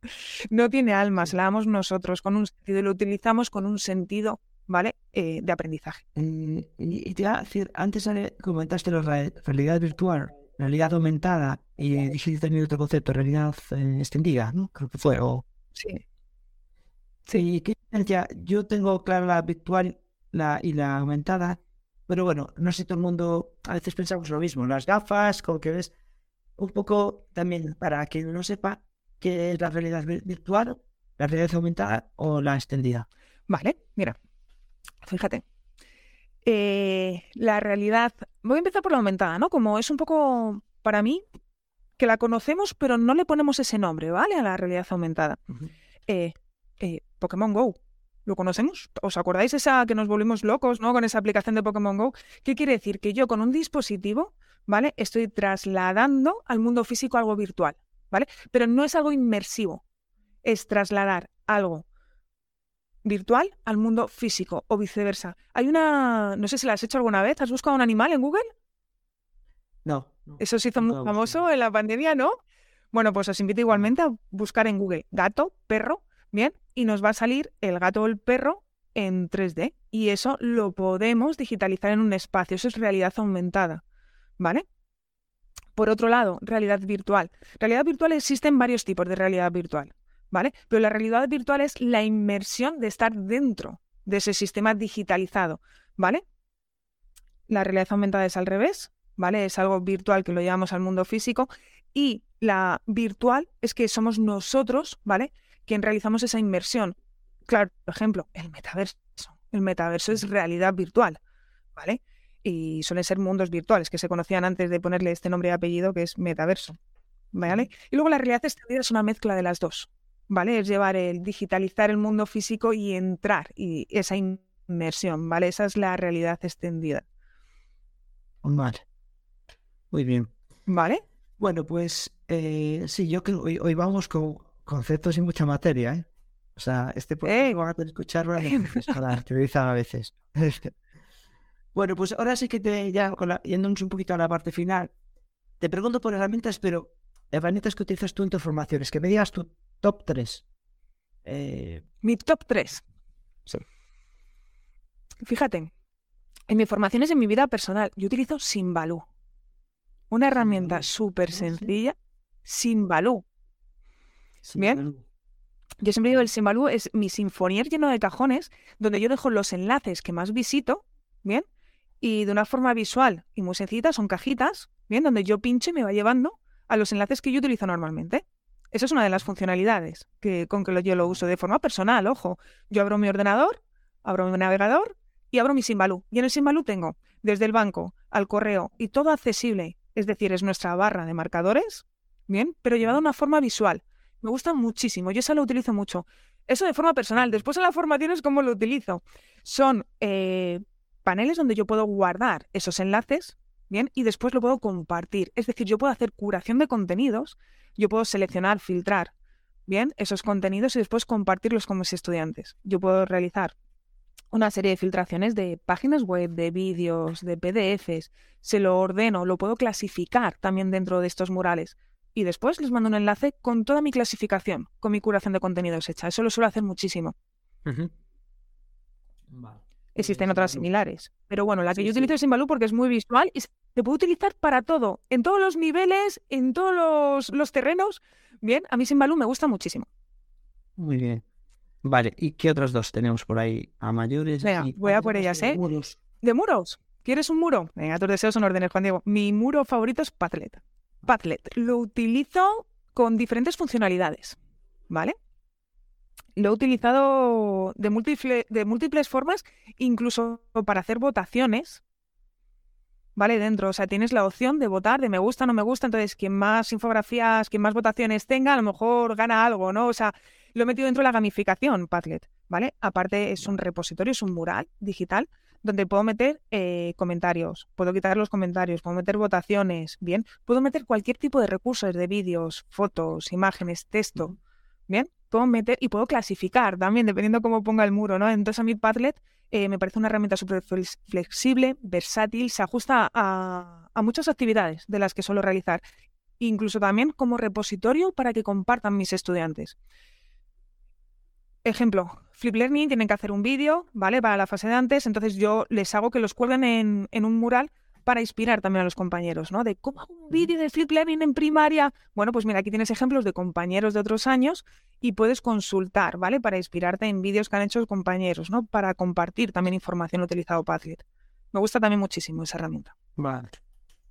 no tiene alma, se la damos nosotros con un sentido y lo utilizamos con un sentido, ¿vale? Eh, de aprendizaje. Eh, y te iba a decir, antes comentaste la realidad virtual, realidad aumentada y dijiste también otro concepto, realidad eh, extendida, ¿no? Creo que fue. O... Sí. Sí, ¿qué Yo tengo clara la virtual la, y la aumentada, pero bueno, no sé, todo el mundo, a veces pensamos lo mismo, las gafas, como que ves, un poco también para quien no sepa qué es la realidad virtual, la realidad aumentada o la extendida. Vale, mira, fíjate. Eh, la realidad, voy a empezar por la aumentada, ¿no? Como es un poco, para mí, que la conocemos, pero no le ponemos ese nombre, ¿vale? A la realidad aumentada. eh, eh, Pokémon Go. ¿Lo conocemos? ¿Os acordáis esa que nos volvimos locos, ¿no? Con esa aplicación de Pokémon Go. ¿Qué quiere decir? Que yo con un dispositivo, ¿vale? Estoy trasladando al mundo físico algo virtual, ¿vale? Pero no es algo inmersivo. Es trasladar algo virtual al mundo físico o viceversa. Hay una, no sé si la has hecho alguna vez, ¿has buscado un animal en Google? No. Eso se hizo muy famoso en la pandemia, ¿no? Bueno, pues os invito igualmente a buscar en Google gato, perro, bien, y nos va a salir el gato o el perro en 3D. Y eso lo podemos digitalizar en un espacio. Eso es realidad aumentada. ¿Vale? Por otro lado, realidad virtual. Realidad virtual existen varios tipos de realidad virtual. ¿Vale? Pero la realidad virtual es la inmersión de estar dentro de ese sistema digitalizado. ¿Vale? La realidad aumentada es al revés. ¿Vale? Es algo virtual que lo llevamos al mundo físico. Y la virtual es que somos nosotros, ¿vale? quien realizamos esa inmersión. Claro, por ejemplo, el metaverso. El metaverso es realidad virtual, ¿vale? Y suelen ser mundos virtuales que se conocían antes de ponerle este nombre y apellido que es metaverso, ¿vale? Y luego la realidad extendida es una mezcla de las dos, ¿vale? Es llevar el digitalizar el mundo físico y entrar y esa inmersión, ¿vale? Esa es la realidad extendida. Vale. Muy bien. ¿Vale? Bueno, pues eh, sí, yo creo que hoy, hoy vamos con conceptos y mucha materia, ¿eh? O sea, este ¡Eh! van a tener que escuchar varias veces para teorizar a veces. bueno, pues ahora sí que te, ya con la- yéndonos un poquito a la parte final, te pregunto por herramientas, pero herramientas que utilizas tú en tus formaciones, que me digas tu top 3. Eh, Mi top 3. Sí. Fíjate, en mis formaciones, en mi vida personal, yo utilizo Simbaloo. Una herramienta súper ¿Cómo se- sencilla. Simbaloo. sí, Bien. Yo siempre digo, el Simbaloo es mi sinfonier lleno de cajones, donde yo dejo los enlaces que más visito, ¿bien? Y de una forma visual y muy sencilla, son cajitas, ¿bien? Donde yo pincho y me va llevando a los enlaces que yo utilizo normalmente. Esa es una de las funcionalidades que, con que yo lo uso de forma personal, ojo. Yo abro mi ordenador, abro mi navegador y abro mi Simbaloo. Y en el Simbaloo tengo desde el banco al correo y todo accesible, es decir, es nuestra barra de marcadores, ¿bien? Pero llevado de una forma visual. Me gusta muchísimo, yo esa lo utilizo mucho. Eso de forma personal. Después en la formación es cómo lo utilizo. Son eh, paneles donde yo puedo guardar esos enlaces, ¿bien? Y después lo puedo compartir. Es decir, yo puedo hacer curación de contenidos, yo puedo seleccionar, filtrar, ¿bien? Esos contenidos y después compartirlos con mis estudiantes. Yo puedo realizar una serie de filtraciones de páginas web, de vídeos, de PDFs, se lo ordeno, lo puedo clasificar también dentro de estos murales. Y después les mando un enlace con toda mi clasificación, con mi curación de contenidos hecha. Eso lo suelo hacer muchísimo. Vale. Existen otras similares. Pero bueno, la que Sí, yo sí. utilizo es Simbaloo porque es muy visual y se puede utilizar para todo, en todos los niveles, en todos los, los terrenos. Bien, a mí Simbaloo me gusta muchísimo. Muy bien. Vale, ¿y qué otros dos tenemos por ahí a mayores? Venga, Y voy a por de ellas, ¿eh? muros, ¿De muros? ¿Quieres un muro? Venga, tus deseos son órdenes, Juan Diego. Mi muro favorito es Padlet. Padlet. Lo utilizo con diferentes funcionalidades, ¿vale? Lo he utilizado de, múltiple- de múltiples formas, incluso para hacer votaciones, ¿vale? Dentro, o sea, tienes la opción de votar, de me gusta, no me gusta, entonces quien más infografías, quien más votaciones tenga, a lo mejor gana algo, ¿no? O sea, lo he metido dentro de la gamificación, Padlet, ¿vale? Aparte es un repositorio, es un mural digital donde puedo meter eh, comentarios, puedo quitar los comentarios, puedo meter votaciones, bien, puedo meter cualquier tipo de recursos de vídeos, fotos, imágenes, texto, bien, puedo meter y puedo clasificar también, dependiendo cómo ponga el muro, ¿no? Entonces a mí Padlet eh, me parece una herramienta súper flex- flexible, versátil, se ajusta a, muchas actividades de las que suelo realizar, incluso también como repositorio para que compartan mis estudiantes. Ejemplo, Flip Learning tienen que hacer un vídeo, ¿vale? Para la fase de antes, entonces yo les hago que los cuelguen en, en un mural para inspirar también a los compañeros, ¿no? De cómo hago un vídeo de Flip Learning en primaria. Bueno, pues mira, aquí tienes ejemplos de compañeros de otros años y puedes consultar, ¿vale? Para inspirarte en vídeos que han hecho los compañeros, ¿no? Para compartir también información utilizado Padlet. Me gusta también muchísimo esa herramienta. Vale.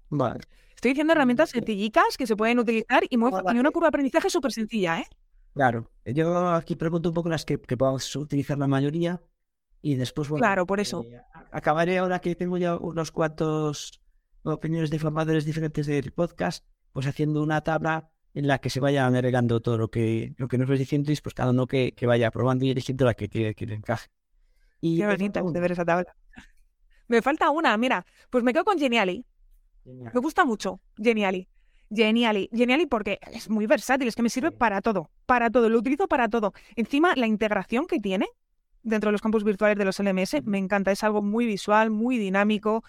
Vale. Estoy diciendo herramientas sencillicas que se pueden utilizar y, muy, Vale. y una curva de aprendizaje súper sencilla, ¿eh? Claro. Yo aquí pregunto un poco las que, que podamos utilizar la mayoría y después, bueno, Claro, por eso. eh, acabaré ahora que tengo ya unos cuantos opiniones de formadores diferentes del podcast, pues haciendo una tabla en la que se vaya agregando todo lo que, lo que nos vais diciendo y pues cada uno que, que vaya probando y eligiendo la que, que, que le encaje. Y Qué falta de ver esa tabla. Me falta una, mira, pues me quedo con Geniali. Genial. Me gusta mucho Geniali. Geniali. Geniali porque es muy versátil, es que me sirve para todo, para todo, lo utilizo para todo. Encima, la integración que tiene dentro de los campus virtuales de los LMS me encanta, es algo muy visual, muy dinámico,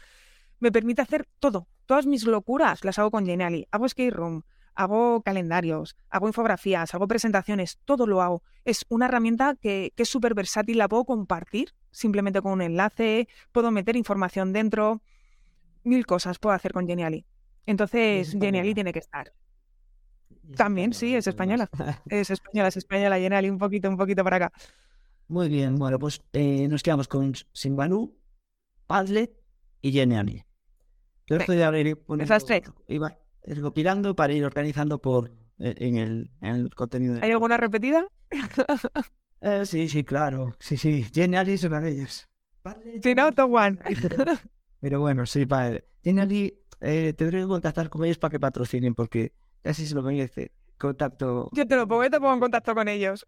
me permite hacer todo, todas mis locuras las hago con Geniali. Hago skate room, hago calendarios, hago infografías, hago presentaciones, todo lo hago. Es una herramienta que, que es súper versátil, la puedo compartir simplemente con un enlace, puedo meter información dentro, mil cosas puedo hacer con Geniali. Entonces. Geniali tiene que estar. También, sí, es española. Es española, es española, Geniali, un poquito, un poquito para acá. Muy bien, bueno, pues eh, nos quedamos con Simbaloo, Padlet y Geniali. Yo Sí, estoy tres. iba recopilando para ir organizando por eh, en el, en el contenido. ¿Hay alguna repetida? Eh, sí, sí, claro. Sí, sí. Geniali es una de ellas. Padlet, Si no, one. Pero bueno, sí, padre. Geniali, eh, tendré que contactar con ellos para que patrocinen porque casi se lo merece. Contacto. Yo te lo pongo, yo te pongo en contacto con ellos.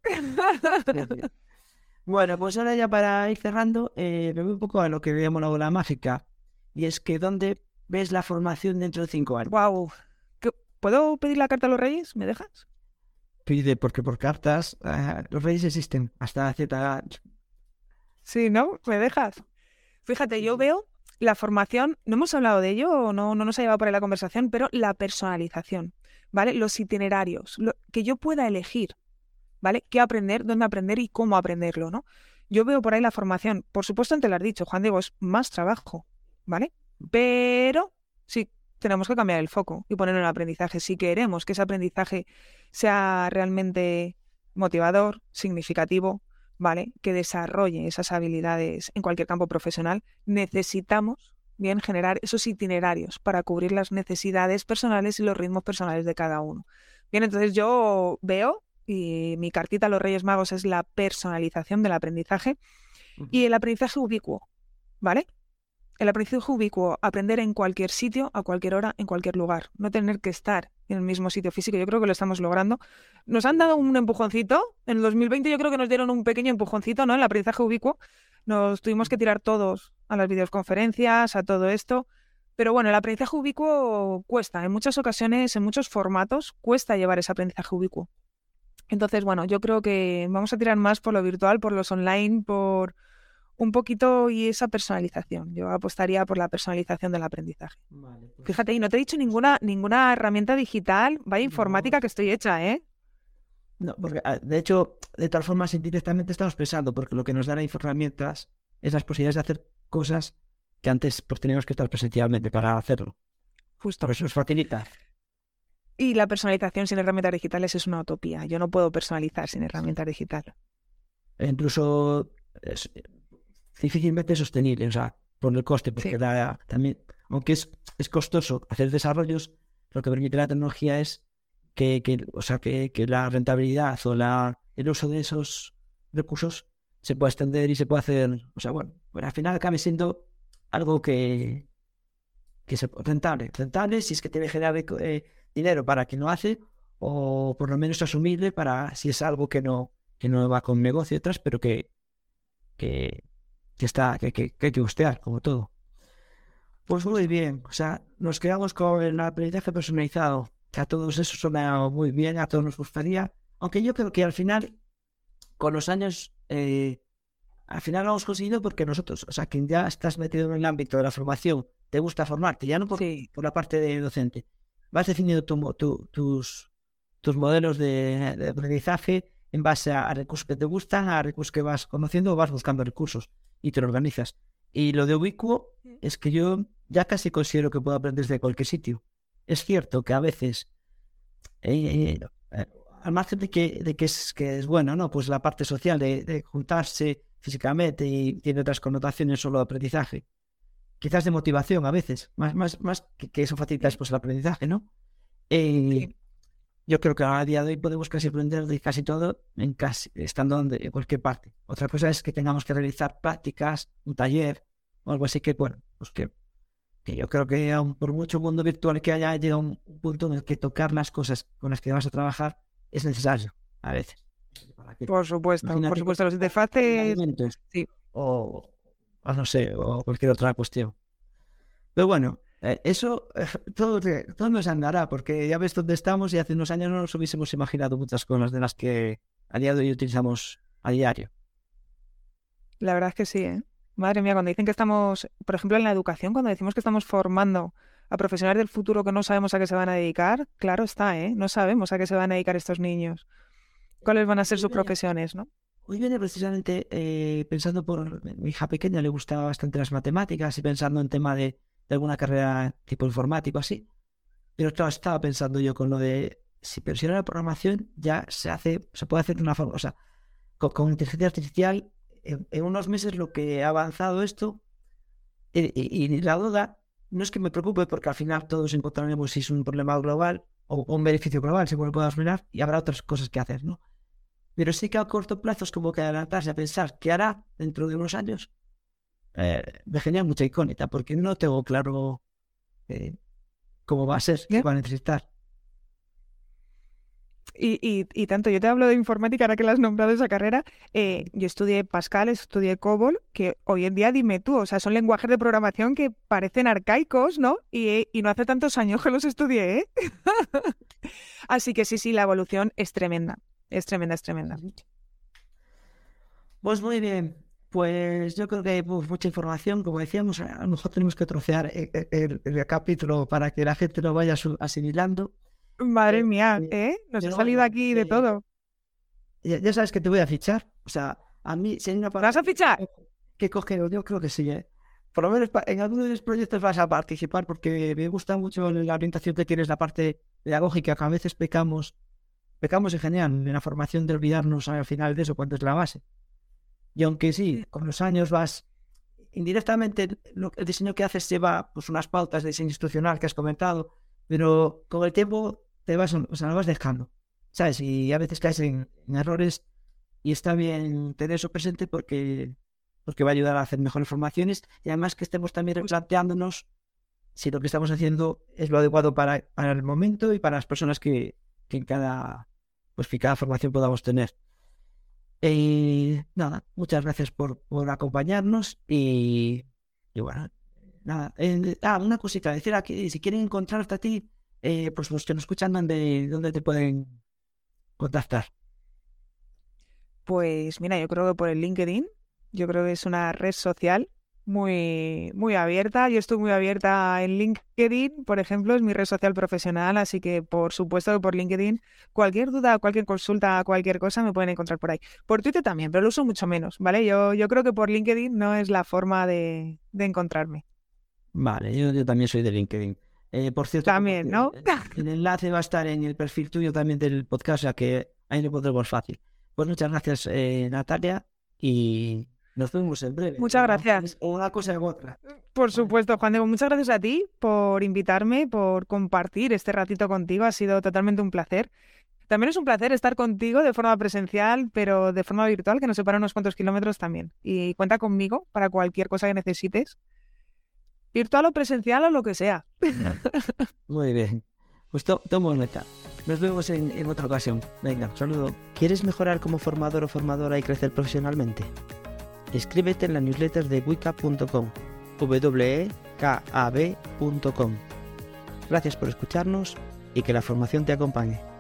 Bueno, pues ahora ya para ir cerrando, eh, me voy un poco a lo que veíamos la bola mágica. Y es que dónde ves la formación dentro de cinco años? Wow. ¿Puedo pedir la carta a los reyes? ¿Me dejas? Pide, porque por cartas eh, los reyes existen hasta cierta... Sí, ¿no? ¿Me dejas? Fíjate, yo veo la formación, no hemos hablado de ello, no, no nos ha llevado por ahí la conversación, pero la personalización, ¿vale? Los itinerarios, lo, que yo pueda elegir, ¿vale? ¿Qué aprender, dónde aprender y cómo aprenderlo, ¿no? Yo veo por ahí la formación, por supuesto, te lo has dicho, Juan Diego, es más trabajo, ¿vale? Pero sí, tenemos que cambiar el foco y ponerlo en el aprendizaje. Si queremos que ese aprendizaje sea realmente motivador, significativo, ¿vale? Que desarrolle esas habilidades en cualquier campo profesional, necesitamos bien generar esos itinerarios para cubrir las necesidades personales y los ritmos personales de cada uno. Bien, entonces yo veo, y mi cartita a los Reyes Magos es la personalización del aprendizaje y el aprendizaje ubicuo, ¿vale? El aprendizaje ubicuo, aprender en cualquier sitio, a cualquier hora, en cualquier lugar, no tener que estar en el mismo sitio físico. Yo creo que lo estamos logrando. Nos han dado un empujoncito. En el 2020 yo creo que nos dieron un pequeño empujoncito, ¿no? En el aprendizaje ubicuo. Nos tuvimos que tirar todos a las videoconferencias, a todo esto. Pero bueno, el aprendizaje ubicuo cuesta. En muchas ocasiones, en muchos formatos, cuesta llevar ese aprendizaje ubicuo. Entonces, bueno, yo creo que vamos a tirar más por lo virtual, por los online, por un poquito y esa personalización. Yo apostaría por la personalización del aprendizaje. Pues Fíjate, y no te he dicho ninguna, ninguna herramienta digital, vaya informática que estoy hecha, ¿eh? No, porque ah, de hecho, de tal forma, indirectamente estamos pensando, porque lo que nos da las herramientas es las posibilidades de hacer cosas que antes pues, teníamos que estar presencialmente para hacerlo. Justo. Por eso nos facilita. Y la personalización sin herramientas digitales es una utopía. Yo no puedo personalizar sin herramientas digitales. E incluso difícilmente sostenible, o sea, por el coste, porque también, aunque es, es costoso hacer desarrollos, lo que permite la tecnología es que, que o sea, que, que, la rentabilidad o la, el uso de esos recursos se pueda extender y se pueda hacer, o sea, bueno, bueno al final acabe siendo algo que, que es rentable, rentable si es que tiene que generar eh, dinero para quien lo hace o por lo menos asumible para si es algo que no que no va con negocio detrás, pero que, que, que está, que, que, que hay que gustear, como todo. Pues muy bien, o sea, nos quedamos con el aprendizaje personalizado, que a todos eso suena muy bien, a todos nos gustaría, aunque yo creo que al final, con los años, eh, al final lo hemos conseguido porque nosotros, o sea, quien ya estás metido en el ámbito de la formación, te gusta formarte, ya no por, por la parte de docente, vas definiendo tus, tus modelos de, de, aprendizaje en base a, recursos que te gustan, a recursos que vas conociendo o vas buscando recursos y te lo organizas. Y lo de ubicuo es que yo ya casi considero que puedo aprender desde cualquier sitio. Es cierto que a veces, eh, eh, al margen de que, de que, es, que es bueno, ¿no? Pues la parte social de, juntarse físicamente y tiene otras connotaciones solo de aprendizaje. Quizás de motivación a veces, más, más, más que, eso facilita después el aprendizaje, ¿no? Eh, yo creo que a día de hoy podemos casi aprender de casi todo en casi, estando en cualquier parte. Otra cosa es que tengamos que realizar prácticas, un taller o algo así que, bueno, pues que, que yo creo que aun por mucho mundo virtual que haya, llega un punto en el que tocar las cosas con las que vas a trabajar es necesario a veces. Por supuesto, por supuesto, los interfaces. Sí. O, o no sé, o cualquier otra cuestión. Pero bueno, eh, eso eh, todo, todo nos andará, porque ya ves dónde estamos y hace unos años no nos hubiésemos imaginado muchas cosas de las que a día de hoy utilizamos a diario. La verdad es que sí, ¿eh? Madre mía, cuando dicen que estamos, por ejemplo, en la educación, cuando decimos que estamos formando a profesionales del futuro que no sabemos a qué se van a dedicar, claro está, ¿eh? No sabemos a qué se van a dedicar estos niños. ¿Cuáles van a ser sus profesiones, no? Hoy viene precisamente pensando por mi hija pequeña, le gustaba bastante las matemáticas y pensando en tema de de alguna carrera tipo informático así. Pero claro, estaba pensando yo con lo de si presiona la programación ya se hace, se puede hacer de una forma, o sea, con, inteligencia artificial, en, unos meses lo que ha avanzado esto, y, la duda no es que me preocupe porque al final todos encontraremos si es un problema global o, un beneficio global, se puede mirar y habrá otras cosas que hacer, ¿no? Pero sí que a corto plazo es como que adelantarse a pensar qué hará dentro de unos años eh, me genera mucha icónica porque no tengo claro eh, cómo va a ser, qué va a necesitar. Y, y, y, tanto, yo te hablo de informática, ahora que la has nombrado esa carrera, eh, yo estudié Pascal, estudié COBOL, que hoy en día, dime tú, o sea, son lenguajes de programación que parecen arcaicos, ¿no? Y, y no hace tantos años que los estudié, ¿eh? Así que sí, sí, la evolución es tremenda, es tremenda, es tremenda. Pues muy bien, pues yo creo que hay mucha información, como decíamos, a lo mejor tenemos que trocear el, el, el capítulo para que la gente lo vaya asimilando. Madre mía, ¿eh? Nos ha salido aquí de todo. Ya, ya, sabes que te voy a fichar. O sea, a mí, si hay una parte. ¿Vas a fichar? Que coger, yo creo que sí, ¿eh? Por lo menos en algunos de los proyectos vas a participar porque me gusta mucho la orientación que tienes, la parte pedagógica, que a veces pecamos, pecamos en general en la formación de olvidarnos al final de eso, cuando es la base. Y aunque sí, con los años vas indirectamente, lo, el diseño que haces lleva pues, unas pautas de diseño institucional que has comentado, pero con el tiempo te vas, o sea, lo vas dejando, ¿sabes? Y a veces caes en, en errores y está bien tener eso presente porque, porque va a ayudar a hacer mejores formaciones y además que estemos también replanteándonos si lo que estamos haciendo es lo adecuado para, para el momento y para las personas que, que en cada, pues, que cada formación podamos tener. Y nada, muchas gracias por, por acompañarnos y, y, bueno, nada. Eh, ah, una cosita, decir aquí, si quieren encontrarte a ti, eh, pues los que nos escuchan, ¿dónde, ¿dónde te pueden contactar? Pues mira, yo creo que por el LinkedIn, yo creo que es una red social muy, muy abierta. Yo estoy muy abierta en LinkedIn, por ejemplo, es mi red social profesional, así que por supuesto que por LinkedIn, cualquier duda, cualquier consulta, cualquier cosa me pueden encontrar por ahí. Por Twitter también, pero lo uso mucho menos, ¿vale? Yo, yo creo que por LinkedIn no es la forma de, de encontrarme. Vale, yo, yo, también soy de LinkedIn. Eh, por cierto, también, ¿no? El, el, enlace va a estar en el perfil tuyo también del podcast, o sea que ahí lo podremos fácil. Pues muchas gracias, eh, Natalia, y nos vemos en breve. Muchas gracias. Una cosa u otra. Por supuesto, Juan Diego. Muchas gracias a ti por invitarme, por compartir este ratito contigo. Ha sido totalmente un placer. También es un placer estar contigo de forma presencial, pero de forma virtual, que nos separa unos cuantos kilómetros también. Y cuenta conmigo para cualquier cosa que necesites. Virtual o presencial o lo que sea. Muy bien. Pues to tomo nota. Nos vemos en, en otra ocasión. Venga, saludo. ¿Quieres mejorar como formador o formadora y crecer profesionalmente? Escríbete en la newsletter de wicca.com, wekab.com. Gracias por escucharnos y que la formación te acompañe.